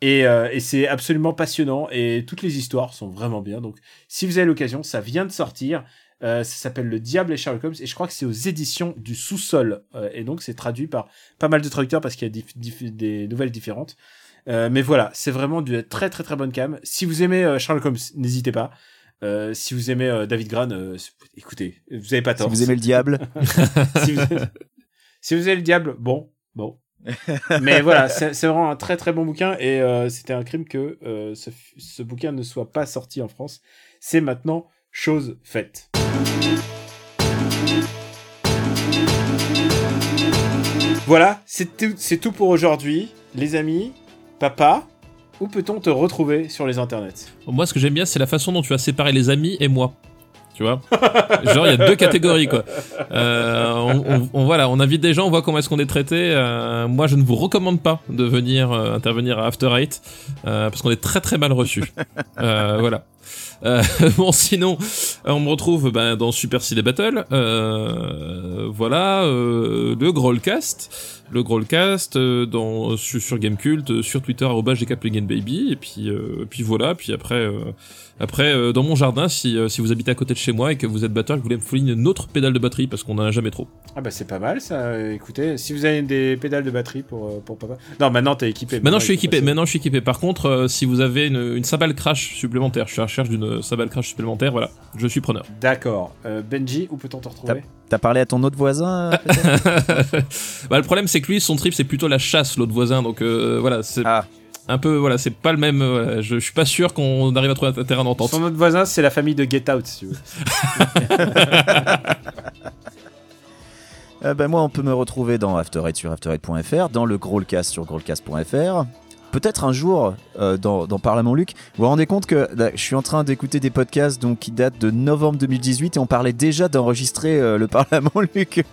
Et, euh, et c'est absolument passionnant et toutes les histoires sont vraiment bien. Donc, si vous avez l'occasion, ça vient de sortir. Euh, ça s'appelle Le Diable et Sherlock Holmes et je crois que c'est aux éditions du Sous-sol. Et donc, c'est traduit par pas mal de traducteurs parce qu'il y a des nouvelles différentes. Mais voilà, c'est vraiment du très très très bonne cam. Si vous aimez Sherlock Holmes, n'hésitez pas. Euh, si vous aimez euh, David Gran, euh, écoutez, vous avez pas Si tort. vous aimez le diable, [laughs] si, vous... si vous aimez le diable, bon, bon. Mais voilà, [laughs] c'est vraiment un très très bon bouquin et c'était un crime que ce, ce bouquin ne soit pas sorti en France. C'est maintenant chose faite. Voilà, c'est tout, c'est tout pour aujourd'hui, les amis. Papa, où peut-on te retrouver sur les internets Moi, ce que j'aime bien, c'est la façon dont tu as séparé les amis et moi. Tu vois [laughs] Genre, il y a deux catégories, quoi. Euh, on, voilà, on invite des gens, on voit comment est-ce qu'on est traité. Euh, moi, je ne vous recommande pas de venir euh, intervenir à After Eight, parce qu'on est très très mal reçu. Voilà. [laughs] Bon, sinon, on me retrouve ben, dans Super Ciné Battle. Voilà, le Growlcast. Le Growlcast euh, dans, sur, sur Gamecult, euh, sur Twitter, Baby. Et puis, euh, puis voilà, puis après, euh, après euh, dans mon jardin, si, euh, si vous habitez à côté de chez moi et que vous êtes batteur vous voulez me fournir une autre pédale de batterie, parce qu'on en a jamais trop. Ah bah c'est pas mal ça. Écoutez, si vous avez des pédales de batterie pour, euh, pour papa. Non, maintenant t'es équipé. Maintenant, je suis équipé. passer. Maintenant, je suis équipé. Par contre, euh, si vous avez une, une cymbale crash supplémentaire, je suis à la recherche d'une cymbale crash supplémentaire. Voilà, je suis preneur. D'accord. Euh, Benji, où peut-on te retrouver? T'as parlé à ton autre voisin [laughs] bah, le problème, c'est que lui, son trip, c'est plutôt la chasse, l'autre voisin. Donc euh, voilà, c'est Ah. Un peu, voilà, c'est pas le même. euh, voilà, je, je suis pas sûr qu'on arrive à trouver un terrain d'entente. Son autre voisin, c'est la famille de Get Out, si tu veux. [laughs] Euh, ben moi, on peut me retrouver dans After Eight sur afterite.fr, dans le Growlcast sur growlcast.fr. Peut-être un jour euh, dans, dans Parle à mon Luc. Vous vous rendez compte que là, je suis en train d'écouter des podcasts donc, qui datent de novembre 2018 et on parlait déjà d'enregistrer euh, le Parle à mon Luc.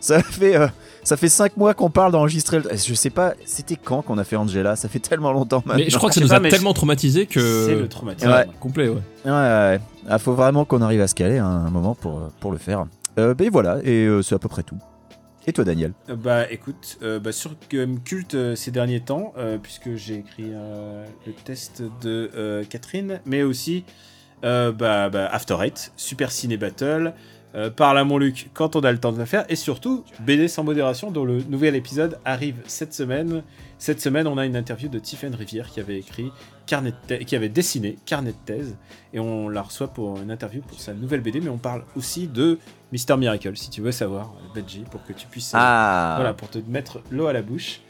Ça fait, euh, ça fait 5 mois qu'on parle d'enregistrer. le- Je sais pas, c'était quand qu'on a fait Angela? Ça fait tellement longtemps maintenant. Mais je crois que ça nous a tellement traumatisé que. C'est le traumatisme. Ouais. Complet, ouais. Ouais, ouais, ouais. Ah, faut vraiment qu'on arrive à se caler hein, un moment pour, pour le faire. Euh, ben voilà, et euh, c'est à peu près tout. Et toi, Daniel? Euh, Bah écoute, euh, bah, sur Cult euh, ces derniers temps, euh, puisque j'ai écrit euh, le test de euh, Catherine, mais aussi euh, bah, bah, After Eight, Super Ciné Battle, euh, Parle à mon Luc quand on a le temps de le faire, et surtout BD sans modération, dont le nouvel épisode arrive cette semaine. Cette semaine, on a une interview de Tiffen Rivière qui avait écrit carnet qui avait dessiné Carnet de thèse, et on la reçoit pour une interview pour sa nouvelle BD, mais on parle aussi de Mister Miracle, si tu veux savoir, Benji, pour que tu puisses... euh, Ah voilà, pour te mettre l'eau à la bouche.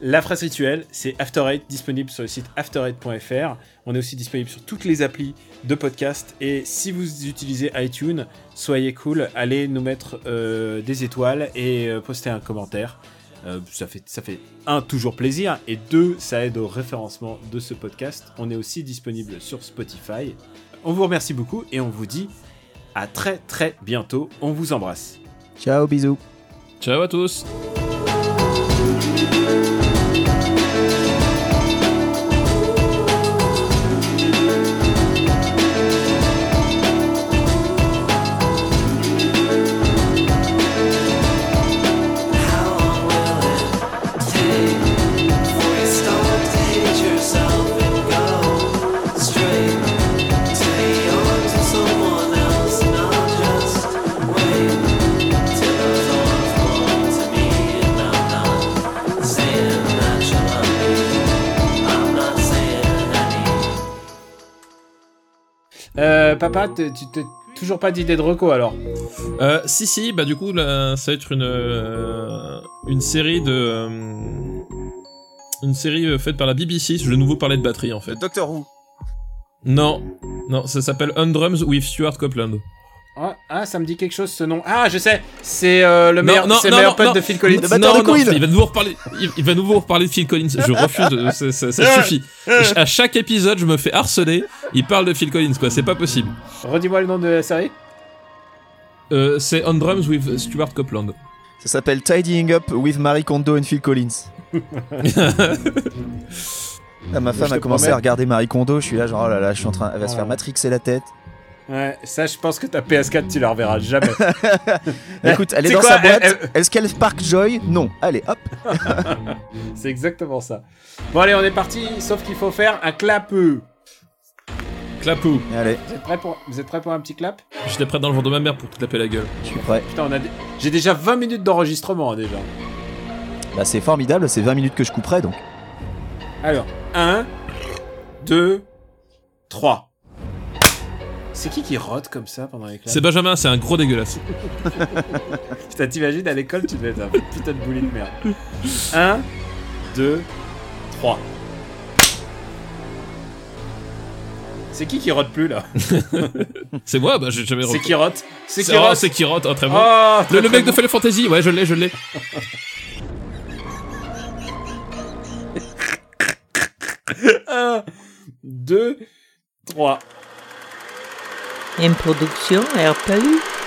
La phrase rituelle, c'est After Eight, disponible sur le site after8.fr. On est aussi disponible sur toutes les applis de podcast. Et si vous utilisez iTunes, soyez cool, allez nous mettre euh, des étoiles et euh, poster un commentaire. Euh, ça, fait, ça fait un, toujours plaisir, et deux, ça aide au référencement de ce podcast. On est aussi disponible sur Spotify. On vous remercie beaucoup et on vous dit à très très bientôt. On vous embrasse. Ciao, bisous Ciao à tous. Euh, papa, tu t'es toujours pas d'idée de reco alors Euh, si si, bah du coup là, ça va être une euh, une série de euh, une série euh, faite par la BBC. Je vais de nouveau parler de batterie en fait. Doctor Who Non, non, ça s'appelle On Drums with Stuart Copeland. Ah, ah, ça me dit quelque chose ce nom. Ah, je sais, c'est euh, le Non, meilleur, non, le non, meilleur non, pote non. de Phil Collins. Le non, de Queen. il va nouveau reparler. Il, il va nouveau reparler de Phil Collins. Je refuse. de- ça, ça- [laughs] ça suffit. À chaque épisode, je me fais harceler. Il parle de Phil Collins, quoi. C'est pas possible. Redis-moi le nom de la série. Euh, c'est On Drums with Stuart Copeland. Ça s'appelle Tidying Up with Marie Kondo and Phil Collins. [laughs] Ah, ma femme a commencé promets. à regarder Marie Kondo, je suis là genre oh là là, je suis en train, elle va se faire matrixer la tête. Ouais, ça, je pense que ta PS4, tu la reverras jamais. [laughs] Écoute, elle est dans quoi, sa boîte. elle- Est-ce qu'elle Spark Joy? Non. Allez, hop. [laughs] c'est exactement ça. Bon, allez, on est parti, sauf qu'il faut faire un clap. Vous Clapou. Allez, êtes prêts pour, vous êtes prêts pour un petit clap? J'étais prêt dans le ventre de ma mère pour te taper la gueule. je suis prêt. Putain, on a j'ai déjà 20 minutes d'enregistrement hein, déjà. Bah c'est formidable, c'est 20 minutes que je couperai donc. Alors, 1, 2, 3. C'est qui qui rote comme ça pendant les classes C'est Benjamin, c'est un gros dégueulasse. [laughs] Putain, t'imagines à l'école, tu devais être un putain de boulet de merde. 1, 2, 3. C'est qui qui rote plus là [laughs] C'est moi, bah j'ai jamais C'est qui rote C'est qui C'est oh, rote c'est qui rote, oh, très bon. Oh, le, le très mec de bon. Final Fantasy, ouais, je l'ai, je l'ai. 1, 2, 3. Une production RPU.